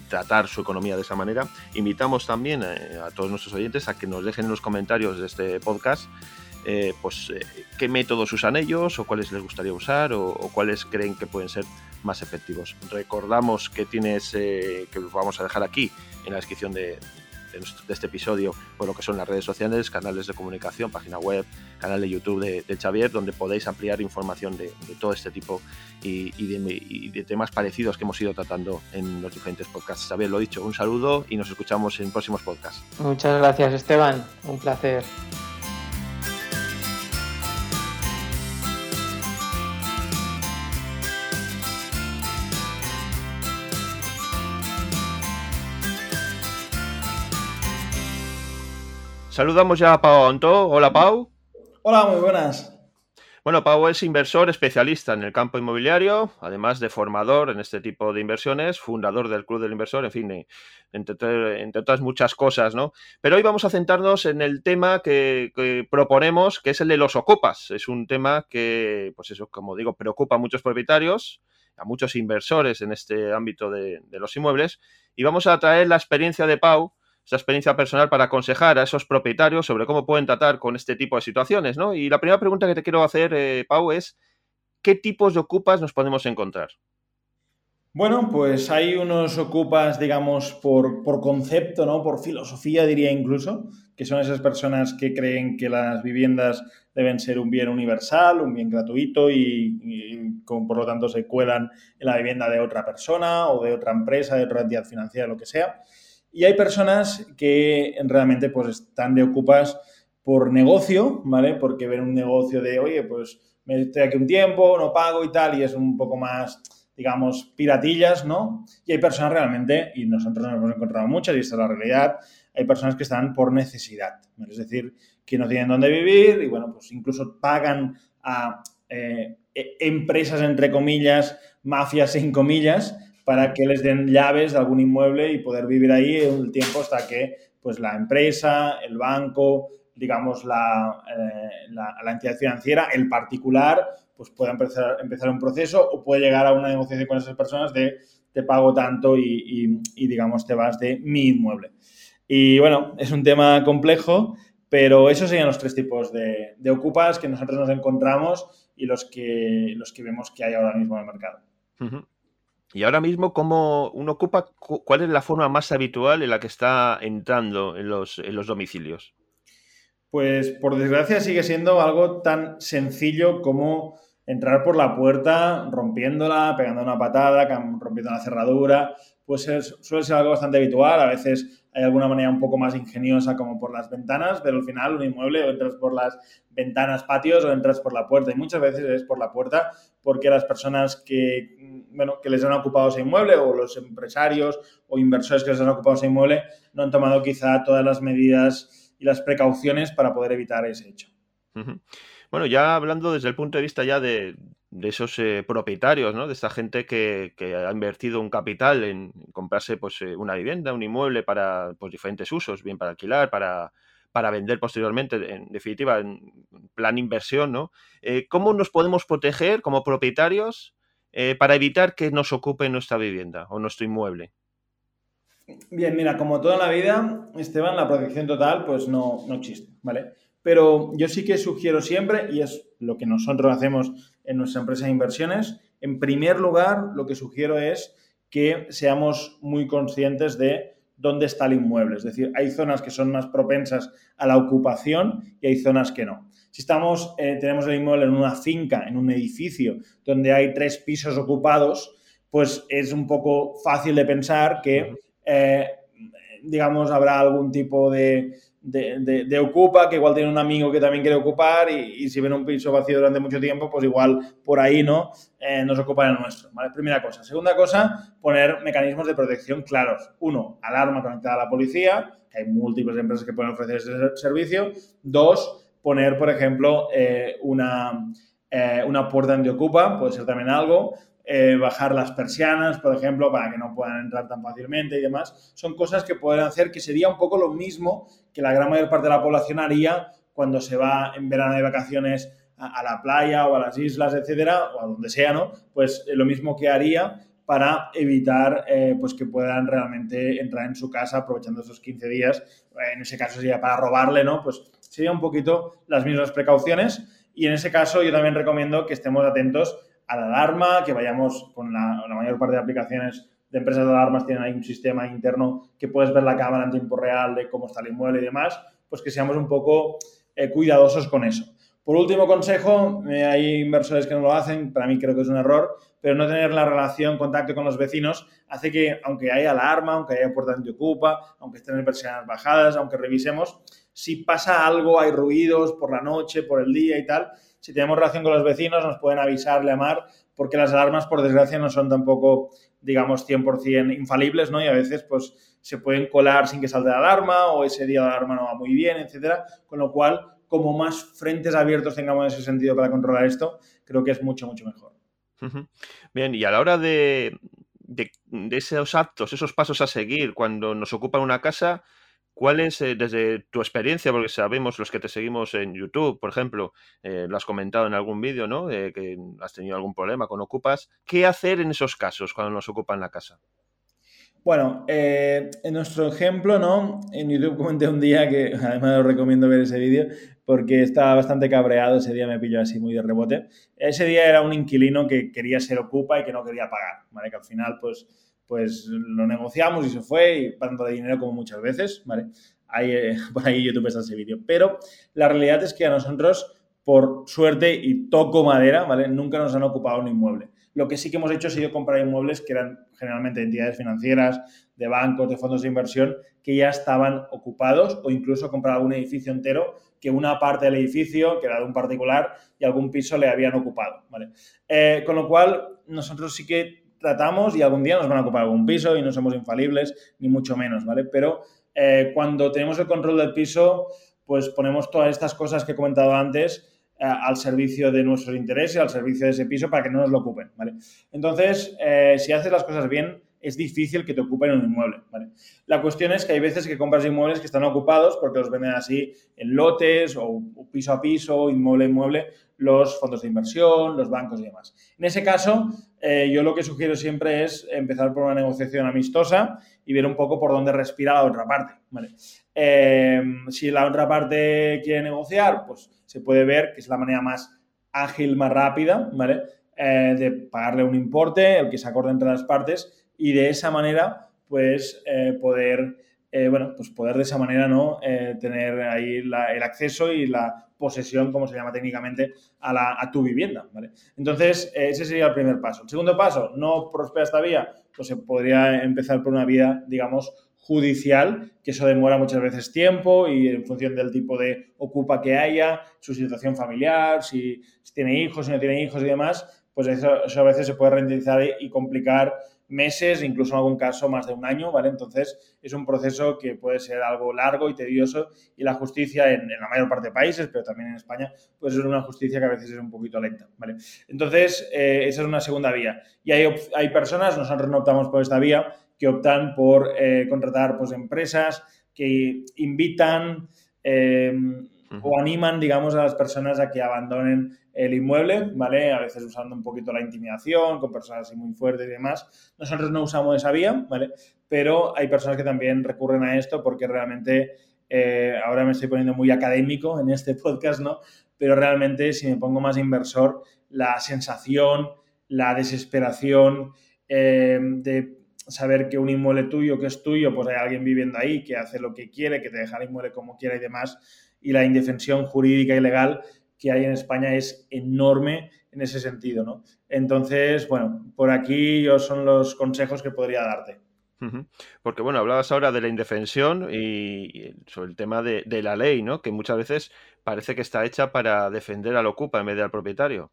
tratar su economía de esa manera. Invitamos también eh, a todos nuestros oyentes a que nos dejen en los comentarios de este podcast eh, pues qué métodos usan ellos o cuáles les gustaría usar o, cuáles creen que pueden ser más efectivos. Recordamos que tienes, que vamos a dejar aquí en la descripción de, de, este episodio por lo que son las redes sociales, canales de comunicación, página web, canal de YouTube de, Xavier, donde podéis ampliar información de, todo este tipo y, de, temas parecidos que hemos ido tratando en los diferentes podcasts. Xavier, lo dicho, un saludo y nos escuchamos en próximos podcasts. Muchas gracias, Esteban. Un placer. Saludamos ya a Pau Antó. Hola, Pau. Hola, muy buenas. Bueno, Pau es inversor especialista en el campo inmobiliario, además de formador en este tipo de inversiones, fundador del Club del Inversor, en fin, entre, entre otras muchas cosas, ¿no? Pero hoy vamos a centrarnos en el tema que, proponemos, que es el de los ocupas. Es un tema que, pues eso, como digo, preocupa a muchos propietarios, a muchos inversores en este ámbito de, de los inmuebles, y vamos a traer la experiencia de Pau esa experiencia personal para aconsejar a esos propietarios sobre cómo pueden tratar con este tipo de situaciones, ¿no? Y la primera pregunta que te quiero hacer, eh, Pau, es ¿qué tipos de ocupas nos podemos encontrar? Bueno, pues hay unos ocupas, digamos, por, concepto, ¿no? Por filosofía, diría incluso, que son esas personas que creen que las viviendas deben ser un bien universal, un bien gratuito y por lo tanto se cuelan en la vivienda de otra persona o de otra empresa, de otra entidad financiera, lo que sea. Y hay personas que realmente pues están de ocupas por negocio, ¿vale? Porque ven un negocio de, oye, pues me estoy aquí un tiempo, no pago y tal, y es un poco más, digamos, piratillas, ¿no? Y hay personas realmente, y nosotros nos hemos encontrado muchas, y esta es la realidad, hay personas que están por necesidad, ¿vale? Es decir, que no tienen dónde vivir y, bueno, pues incluso pagan a eh, e, empresas, entre comillas, mafias sin comillas, para que les den llaves de algún inmueble y poder vivir ahí un tiempo hasta que pues, la empresa, el banco, digamos, la, eh, la, entidad financiera, el particular, pues pueda empezar, empezar un proceso o puede llegar a una negociación con esas personas de te pago tanto y, y, digamos, te vas de mi inmueble. Y bueno, es un tema complejo, pero esos serían los tres tipos de, de, ocupas que nosotros nos encontramos y los que, los que vemos que hay ahora mismo en el mercado. Y ahora mismo, ¿cómo uno ocupa? ¿Cuál es la forma más habitual en la que está entrando en los, en los domicilios? Pues por desgracia sigue siendo algo tan sencillo como entrar por la puerta, rompiéndola, pegando una patada, rompiendo la cerradura, pues suele ser algo bastante habitual. A veces hay alguna manera un poco más ingeniosa como por las ventanas, pero al final un inmueble o entras por las ventanas patios o entras por la puerta. Y muchas veces es por la puerta porque las personas que, bueno, que les han ocupado ese inmueble o los empresarios o inversores que les han ocupado ese inmueble no han tomado quizá todas las medidas y las precauciones para poder evitar ese hecho. Bueno, ya hablando desde el punto de vista ya de, esos eh, propietarios, ¿no? De esta gente que, ha invertido un capital en comprarse pues, eh, una vivienda, un inmueble para pues, diferentes usos, bien para alquilar, para, para vender posteriormente, en definitiva, en plan inversión, ¿no? Eh, ¿Cómo nos podemos proteger como propietarios para evitar que nos ocupe nuestra vivienda o nuestro inmueble? Bien, mira, como toda la vida, Esteban, la protección total pues no, no existe, ¿vale? pero yo sí que sugiero siempre, y es lo que nosotros hacemos en nuestra empresa de inversiones, en primer lugar, lo que sugiero es que seamos muy conscientes de dónde está el inmueble. Es decir, hay zonas que son más propensas a la ocupación y hay zonas que no. Si estamos, eh, tenemos el inmueble en una finca, en un edificio, donde hay tres pisos ocupados, pues es un poco fácil de pensar que, eh, digamos, habrá algún tipo de, de, ocupa, que igual tiene un amigo que también quiere ocupar y, si ven un piso vacío durante mucho tiempo, pues igual por ahí no eh, nos ocupan el nuestro. Primera cosa. Segunda cosa, poner mecanismos de protección claros. Uno, alarma conectada a la policía, que hay múltiples empresas que pueden ofrecer ese servicio. Dos, poner, por ejemplo, eh, una, eh, una puerta de ocupa, puede ser también algo. Eh, bajar las persianas, por ejemplo, para que no puedan entrar tan fácilmente y demás. Son cosas que pueden hacer que sería un poco lo mismo que la gran mayor parte de la población haría cuando se va en verano de vacaciones a, la playa o a las islas, etcétera, o a donde sea, ¿no? Pues lo mismo que haría para evitar eh, pues que puedan realmente entrar en su casa aprovechando esos 15 días. En ese caso sería para robarle, ¿no? Pues sería un poquito las mismas precauciones. Y en ese caso yo también recomiendo que estemos atentos a la alarma, que vayamos con la, mayor parte de aplicaciones de empresas de alarmas tienen ahí un sistema interno que puedes ver la cámara en tiempo real de cómo está el inmueble y demás, pues que seamos un poco eh, cuidadosos con eso. Por último consejo, eh, hay inversores que no lo hacen, para mí creo que es un error, pero no tener la relación, contacto con los vecinos hace que, aunque haya alarma, aunque haya puerta ocupa, aunque estén en persianas bajadas, aunque revisemos, si pasa algo, hay ruidos por la noche, por el día y tal, si tenemos relación con los vecinos, nos pueden avisar, llamar, porque las alarmas, por desgracia, no son tampoco, digamos, 100% infalibles, ¿no? Y a veces, pues, se pueden colar sin que salte la alarma o ese día la alarma no va muy bien, etcétera. Con lo cual, como más frentes abiertos tengamos en ese sentido para controlar esto, creo que es mucho, mucho mejor. Bien, y a la hora de, de, esos actos, esos pasos a seguir cuando nos ocupan una casa, ¿cuál es, eh, desde tu experiencia, porque sabemos los que te seguimos en YouTube, por ejemplo, eh, lo has comentado en algún vídeo, ¿no? Eh, que has tenido algún problema con ocupas, ¿qué hacer en esos casos cuando nos ocupan la casa? Bueno, en nuestro ejemplo, ¿no? En YouTube comenté un día que además os recomiendo ver ese vídeo porque estaba bastante cabreado, ese día me pilló así muy de rebote. Ese día era un inquilino que quería ser ocupa y que no quería pagar, ¿vale? Que al final, pues, pues lo negociamos y se fue, y tanto de dinero como muchas veces, ¿vale? Ahí, eh, por ahí YouTube está ese vídeo. Pero la realidad es que a nosotros, por suerte y toco madera, ¿vale? Nunca nos han ocupado un inmueble. Lo que sí que hemos hecho ha sido comprar inmuebles que eran generalmente entidades financieras, de bancos, de fondos de inversión, que ya estaban ocupados o incluso comprar algún edificio entero que una parte del edificio, que era de un particular, y algún piso le habían ocupado. ¿vale? Eh, con lo cual, nosotros sí que tratamos y algún día nos van a ocupar algún piso y no somos infalibles, ni mucho menos, ¿vale? Pero eh, cuando tenemos el control del piso, pues ponemos todas estas cosas que he comentado antes eh, al servicio de nuestros intereses, al servicio de ese piso para que no nos lo ocupen, ¿vale? Entonces, eh, si haces las cosas bien, es difícil que te ocupen un inmueble. La cuestión es que hay veces que compras inmuebles que están ocupados porque los venden así en lotes o, piso a piso, inmueble a inmueble, los fondos de inversión, los bancos y demás. En ese caso, eh, yo lo que sugiero siempre es empezar por una negociación amistosa y ver un poco por dónde respira la otra parte, ¿vale? si la otra parte quiere negociar, pues se puede ver que es la manera más ágil, más rápida. Eh, de pagarle un importe, el que se acorde entre las partes, y de esa manera, pues, eh, poder, eh, bueno, pues poder de esa manera, ¿no? tener ahí el acceso y la posesión, como se llama técnicamente, a, la, a tu vivienda, ¿vale? Entonces, ese sería el primer paso. El segundo paso, no prospera esta vía, pues se podría empezar por una vía, digamos, judicial, que eso demora muchas veces tiempo y en función del tipo de ocupa que haya, su situación familiar, si, tiene hijos, si no tiene hijos y demás, pues eso, a veces se puede rentabilizar y complicar meses, incluso en algún caso más de un año, ¿vale? Entonces es un proceso que puede ser algo largo y tedioso y la justicia en, la mayor parte de países, pero también en España, puede ser una justicia que a veces es un poquito lenta, ¿vale? Entonces eh, esa es una segunda vía. Y hay, hay personas, nosotros no optamos por esta vía, que optan por eh, contratar pues, empresas que invitan em, o animan, digamos, a las personas a que abandonen el inmueble, ¿vale? A veces usando un poquito la intimidación, con personas así muy fuertes y demás. Nosotros no usamos esa vía, ¿vale? Pero hay personas que también recurren a esto porque realmente, eh, ahora me estoy poniendo muy académico en este podcast, ¿no? Pero realmente si me pongo más inversor, la sensación, la desesperación eh, de saber que un inmueble tuyo, que es tuyo, pues hay alguien viviendo ahí que hace lo que quiere, que te deja el inmueble como quiera y demás, y la indefensión jurídica y legal que hay en España es enorme en ese sentido, ¿no? Entonces, bueno, por aquí yo son los consejos que podría darte. Porque, bueno, hablabas ahora de la indefensión y sobre el tema de, de la ley, ¿no? Que muchas veces parece que está hecha para defender al ocupa en vez de al propietario.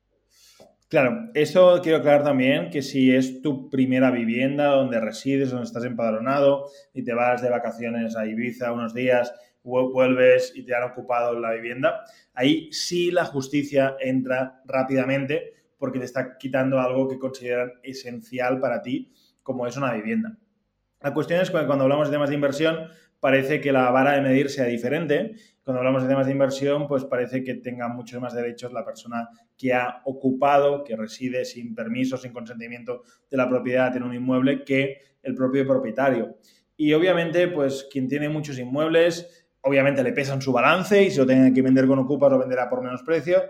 Claro, eso quiero aclarar también que si es tu primera vivienda donde resides, donde estás empadronado y te vas de vacaciones a Ibiza unos días, vuelves y te han ocupado la vivienda, ahí sí la justicia entra rápidamente porque te está quitando algo que consideran esencial para ti, como es una vivienda. La cuestión es que cuando hablamos de temas de inversión, parece que la vara de medir sea diferente. Cuando hablamos de temas de inversión, pues parece que tenga muchos más derechos la persona que ha ocupado, que reside sin permiso, sin consentimiento de la propiedad en un inmueble, que el propio propietario. Y obviamente, pues quien tiene muchos inmuebles, obviamente le pesan su balance y si lo tienen que vender con ocupas lo venderá por menos precio,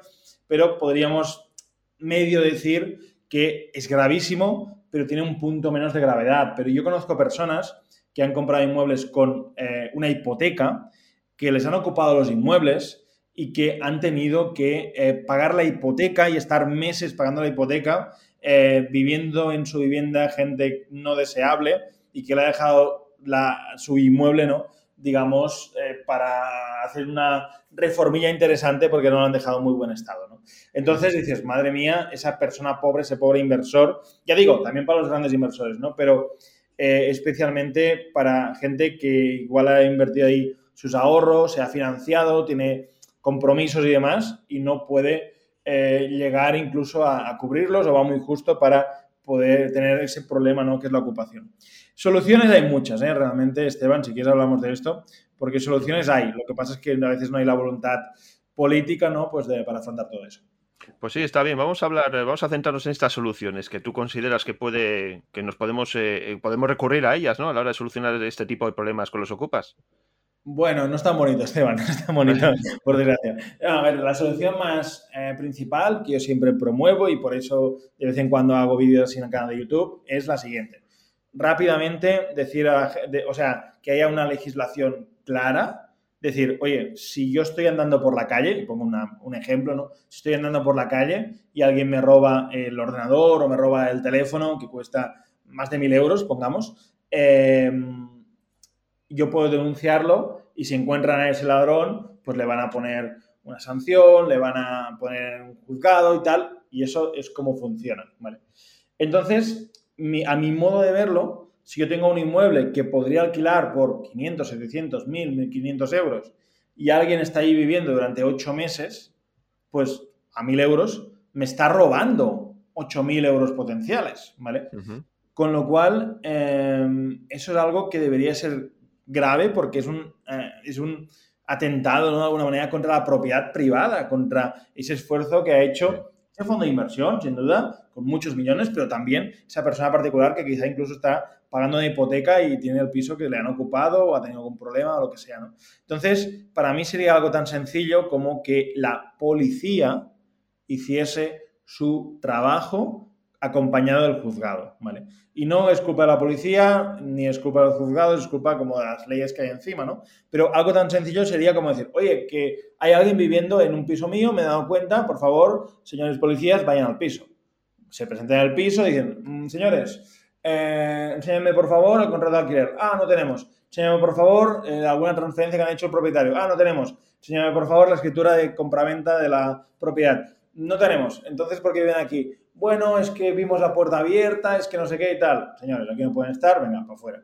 pero podríamos medio decir que es gravísimo, pero tiene un punto menos de gravedad. Pero yo conozco personas que han comprado inmuebles con eh, una hipoteca, que les han ocupado los inmuebles y que han tenido que eh, pagar la hipoteca y estar meses pagando la hipoteca, eh, viviendo en su vivienda gente no deseable y que le ha dejado su inmueble, ¿no? Digamos, para hacer una reformilla interesante porque no lo han dejado en muy buen estado. ¿no? Entonces dices, madre mía, esa persona pobre, ese pobre inversor, ya digo, también para los grandes inversores, ¿no? Pero eh, especialmente para gente que igual ha invertido ahí sus ahorros, se ha financiado, tiene compromisos y demás y no puede eh, llegar incluso a, cubrirlos o va muy justo para poder tener ese problema, ¿no? Que es la ocupación. Soluciones hay muchas, ¿eh? Realmente, Esteban, si quieres hablamos de esto, porque soluciones hay. Lo que pasa es que a veces no hay la voluntad política, ¿no? Pues para afrontar todo eso. Pues sí, está bien. Vamos a hablar, vamos a centrarnos en estas soluciones que tú consideras que puede, que nos podemos, eh, podemos recurrir a ellas, ¿no? A la hora de solucionar este tipo de problemas con los ocupas. Bueno, no es tan bonito, Esteban, no es tan bonito, por desgracia. A ver, la solución más eh, principal que yo siempre promuevo y por eso de vez en cuando hago vídeos en el canal de YouTube es la siguiente. Rápidamente decir, a o sea, que haya una legislación clara, decir, oye, si yo estoy andando por la calle, y pongo un ejemplo, ¿no? Si estoy andando por la calle y alguien me roba el ordenador o me roba el teléfono que cuesta más de mil euros, pongamos, eh, yo puedo denunciarlo y si encuentran a ese ladrón, pues le van a poner una sanción, le van a poner un juzgado y tal, y eso es como funciona, ¿vale? Entonces, a mi modo de verlo, si yo tengo un inmueble que podría alquilar por 500, 700, 1000, 1500 euros y alguien está ahí viviendo durante 8 meses, pues a 1000 euros me está robando 8000 euros potenciales, ¿vale? Con lo cual, em, eso es algo que debería ser grave porque es un, eh, es un atentado de alguna manera contra la propiedad privada, contra ese esfuerzo que ha hecho ese fondo de inversión, sin duda, con muchos millones, pero también esa persona particular que quizá incluso está pagando una hipoteca y tiene el piso que le han ocupado o ha tenido algún problema o lo que sea. Entonces, para mí sería algo tan sencillo como que la policía hiciese su trabajo acompañado del juzgado, ¿vale? Y no es culpa de la policía, ni es culpa del juzgado, es culpa como de las leyes que hay encima, ¿no? Pero algo tan sencillo sería como decir, oye, que hay alguien viviendo en un piso mío, me he dado cuenta, por favor, señores policías, vayan al piso. Se presentan al piso y dicen, mm, señores, eh, enséñenme por favor el contrato de alquiler. Ah, no tenemos. Enséñame por favor eh, alguna transferencia que han hecho el propietario. Ah, no tenemos. Enséñame por favor la escritura de compraventa de la propiedad. No tenemos. Entonces, ¿por qué vienen aquí? Bueno, es que vimos la puerta abierta, es que no sé qué y tal. Señores, aquí no pueden estar, venga, para afuera.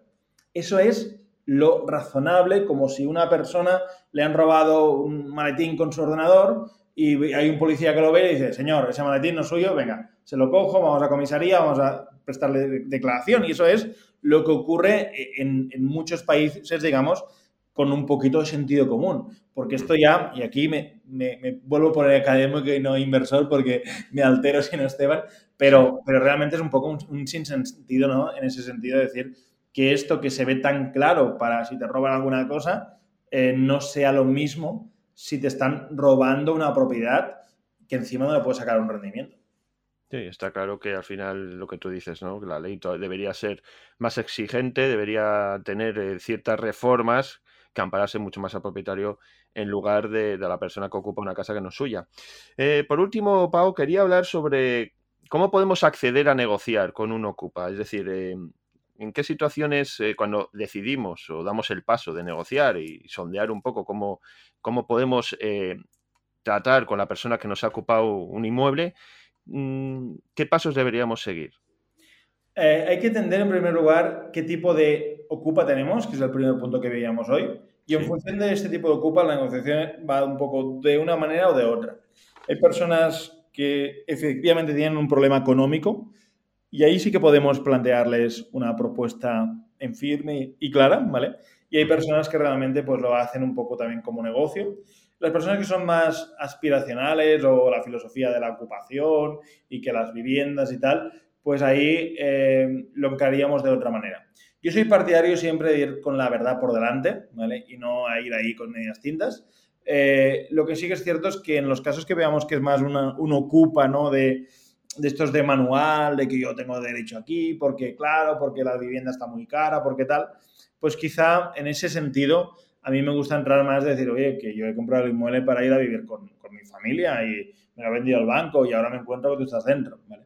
Eso es lo razonable, como si una persona le han robado un maletín con su ordenador y hay un policía que lo ve y dice, señor, ese maletín no es suyo, venga, se lo cojo, vamos a comisaría, vamos a prestarle declaración. Y eso es lo que ocurre en muchos países, digamos, con un poquito de sentido común. Porque esto ya, y aquí me, vuelvo a poner académico y no inversor porque me altero si no Esteban, pero, pero realmente es un poco un, sinsentido, ¿no? En ese sentido de decir que esto que se ve tan claro para si te roban alguna cosa, eh, no sea lo mismo si te están robando una propiedad que encima no le puedes sacar un rendimiento. Sí, está claro que al final lo que tú dices, ¿no? La ley debería ser más exigente, debería tener eh, ciertas reformas que ampararse mucho más al propietario en lugar de, la persona que ocupa una casa que no es suya. Eh, por último, Pau, quería hablar sobre cómo podemos acceder a negociar con un ocupa. Es decir, eh, en qué situaciones eh, cuando decidimos o damos el paso de negociar y sondear un poco cómo, cómo podemos tratar con la persona que nos ha ocupado un inmueble, mm, ¿qué pasos deberíamos seguir? Hay que entender en primer lugar qué tipo de ocupa tenemos, que es el primer punto que veíamos hoy, y en función de este tipo de ocupa la negociación va un poco de una manera o de otra. Hay personas que efectivamente tienen un problema económico y ahí sí que podemos plantearles una propuesta en firme y clara, ¿vale? Y hay personas que realmente pues lo hacen un poco también como negocio. Las personas que son más aspiracionales o la filosofía de la ocupación y que las viviendas y tal, pues ahí eh, lo encaríamos de otra manera. Yo soy partidario siempre de ir con la verdad por delante, ¿vale? Y no a ir ahí con medias tintas. Eh, lo que sí que es cierto es que en los casos que veamos que es más una, un ocupa, ¿no? De, de estos de manual, de que yo tengo derecho aquí, porque claro, porque la vivienda está muy cara, porque tal, pues quizá en ese sentido a mí me gusta entrar más de decir, oye, que yo he comprado el inmueble para ir a vivir con, con mi familia y me lo ha vendido el banco y ahora me encuentro que tú estás dentro, ¿vale?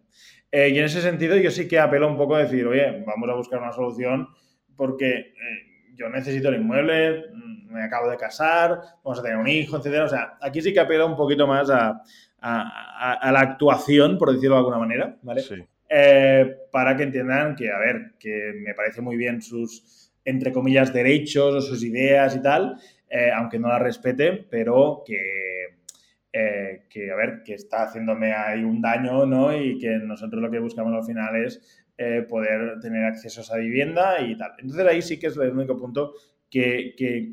Eh, y en ese sentido yo sí que apelo un poco a decir, oye, vamos a buscar una solución porque eh, yo necesito el inmueble, mm, me acabo de casar, vamos a tener un hijo, etcétera. O sea, aquí sí que apelo un poquito más a, la actuación, por decirlo de alguna manera, ¿vale? Eh, para que entiendan que, a ver, que me parece muy bien sus, entre comillas, derechos o sus ideas y tal, aunque no las respete, pero que eh, que, a ver, que está haciéndome ahí un daño, ¿no? Y que nosotros lo que buscamos al final es eh, poder tener acceso a esa vivienda y tal. Entonces ahí sí que es el único punto que, que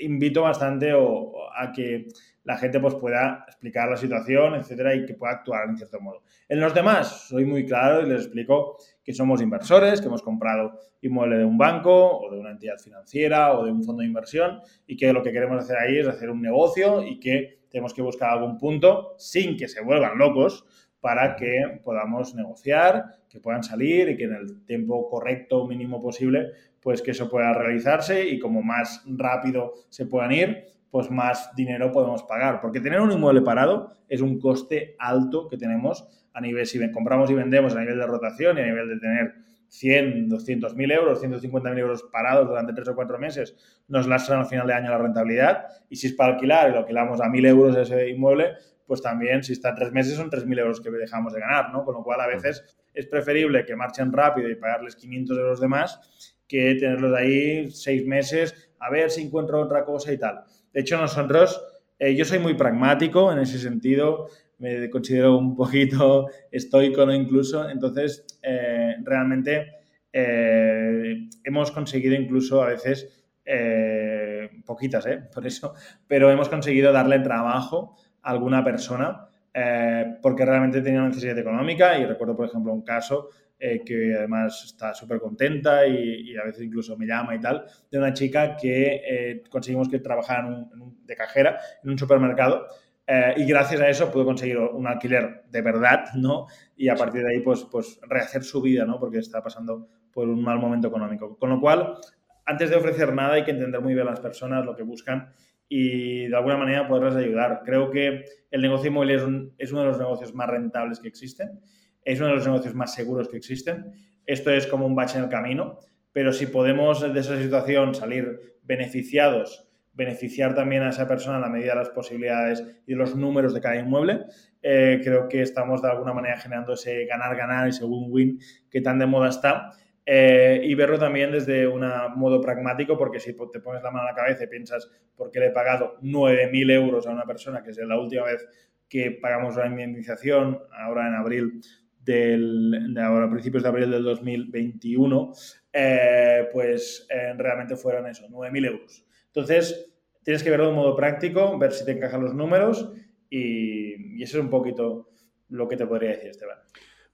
invito bastante o, a que la gente pues, pueda explicar la situación, etcétera, y que pueda actuar en cierto modo. En los demás, soy muy claro y les explico que somos inversores, que hemos comprado inmueble de un banco o de una entidad financiera o de un fondo de inversión y que lo que queremos hacer ahí es hacer un negocio y que tenemos que buscar algún punto sin que se vuelvan locos para que podamos negociar, que puedan salir y que en el tiempo correcto, mínimo posible, pues que eso pueda realizarse y como más rápido se puedan ir, pues más dinero podemos pagar. Porque tener un inmueble parado es un coste alto que tenemos a nivel, si compramos y vendemos a nivel de rotación y a nivel de tener 100, 200 mil euros, 150 mil euros parados durante tres o cuatro meses, nos lastran al final de año la rentabilidad. Y si es para alquilar y lo alquilamos a mil euros ese inmueble, pues también si está tres meses son tres mil euros que dejamos de ganar, ¿no? Con lo cual a veces es preferible que marchen rápido y pagarles 500 euros de más que tenerlos ahí seis meses a ver si encuentro otra cosa y tal. De hecho, nosotros, eh, yo soy muy pragmático en ese sentido, me considero un poquito estoico, ¿no? Incluso, entonces, eh, realmente eh, hemos conseguido incluso a veces, poquitas, ¿eh? Por eso, pero hemos conseguido darle trabajo a alguna persona porque realmente tenía una necesidad económica y recuerdo, por ejemplo, un caso eh, que además está súper contenta y, a veces incluso me llama y tal, de una chica que eh, conseguimos que trabajara de cajera en un supermercado eh, y gracias a eso pudo conseguir un alquiler de verdad, ¿no? Y a partir de ahí, pues, pues rehacer su vida, ¿no? Porque está pasando por un mal momento económico. Con lo cual, antes de ofrecer nada hay que entender muy bien a las personas, lo que buscan y de alguna manera poderles ayudar. Creo que el negocio inmobiliario es uno de los negocios más rentables que existen es uno de los negocios más seguros que existen. Esto es como un bache en el camino, pero si podemos de esa situación salir beneficiados, beneficiar también a esa persona a la medida de las posibilidades y los números de cada inmueble, eh, creo que estamos de alguna manera generando ese ganar-ganar, ese win-win que tan de moda está. Eh, y verlo también desde un modo pragmático, porque si te pones la mano a la cabeza y piensas, ¿por qué le he pagado 9.000 euros a una persona, que es la última vez que pagamos la indemnización, ahora en abril, del, de ahora, a principios de abril del 2021, eh, pues eh, realmente fueron eso, 9.000 euros. Entonces, tienes que verlo de un modo práctico, ver si te encajan los números y, eso es un poquito lo que te podría decir, Esteban.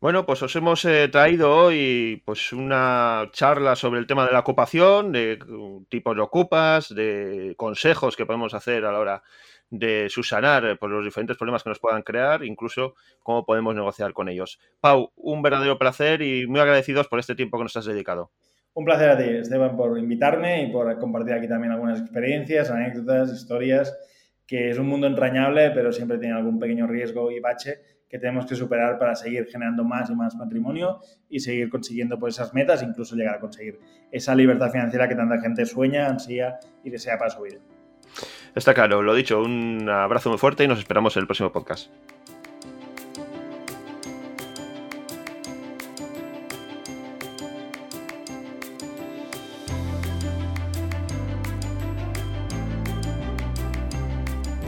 Bueno, pues os hemos eh, traído hoy pues una charla sobre el tema de la ocupación, de tipos de ocupas, de consejos que podemos hacer a la hora de subsanar eh, por los diferentes problemas que nos puedan crear, incluso cómo podemos negociar con ellos. Pau, un verdadero placer y muy agradecidos por este tiempo que nos has dedicado. Un placer a ti, Esteban, por invitarme y por compartir aquí también algunas experiencias, anécdotas, historias, que es un mundo entrañable, pero siempre tiene algún pequeño riesgo y bache que tenemos que superar para seguir generando más y más patrimonio y seguir consiguiendo pues, esas metas, incluso llegar a conseguir esa libertad financiera que tanta gente sueña, ansía y desea para su vida. Está claro, lo dicho, un abrazo muy fuerte y nos esperamos en el próximo podcast.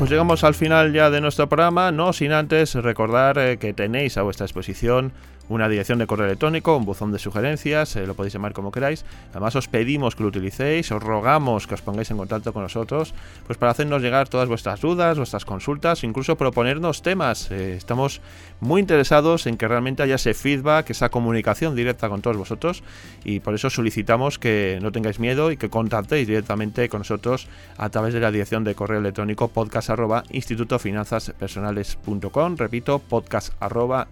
Pues llegamos al final ya de nuestro programa, no sin antes recordar eh, que tenéis a vuestra disposición una dirección de correo electrónico, un buzón de sugerencias, eh, lo podéis llamar como queráis. Además os pedimos que lo utilicéis, os rogamos que os pongáis en contacto con nosotros, pues para hacernos llegar todas vuestras dudas, vuestras consultas, incluso proponernos temas. Eh, estamos muy interesados en que realmente haya ese feedback, esa comunicación directa con todos vosotros y por eso solicitamos que no tengáis miedo y que contactéis directamente con nosotros a través de la dirección de correo electrónico podcast Repito, podcast arroba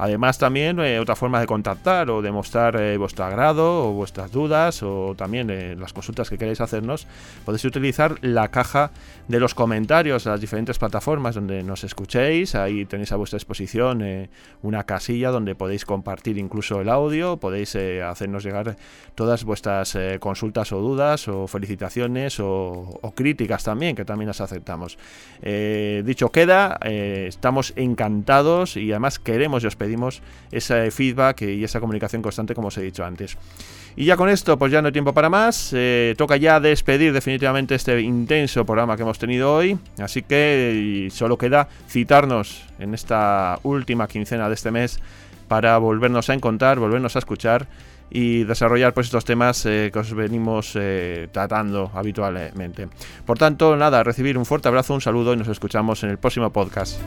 Además también eh, otra forma de contactar o demostrar eh, vuestro agrado o vuestras dudas o también eh, las consultas que queréis hacernos, podéis utilizar la caja de los comentarios de las diferentes plataformas donde nos escuchéis. Ahí tenéis a vuestra disposición una casilla donde podéis compartir incluso el audio, podéis hacernos llegar todas vuestras consultas o dudas o felicitaciones o, críticas también, que también las aceptamos. dicho queda, estamos encantados y además queremos y os pedimos ese feedback y esa comunicación constante como os he dicho antes. Y ya con esto, pues ya no hay tiempo para más. Eh, toca ya despedir definitivamente este intenso programa que hemos tenido hoy. Así que solo queda citarnos en esta última quincena de este mes para volvernos a encontrar, volvernos a escuchar y desarrollar pues estos temas eh, que os venimos eh, tratando habitualmente. Por tanto, nada, recibir un fuerte abrazo, un saludo y nos escuchamos en el próximo podcast.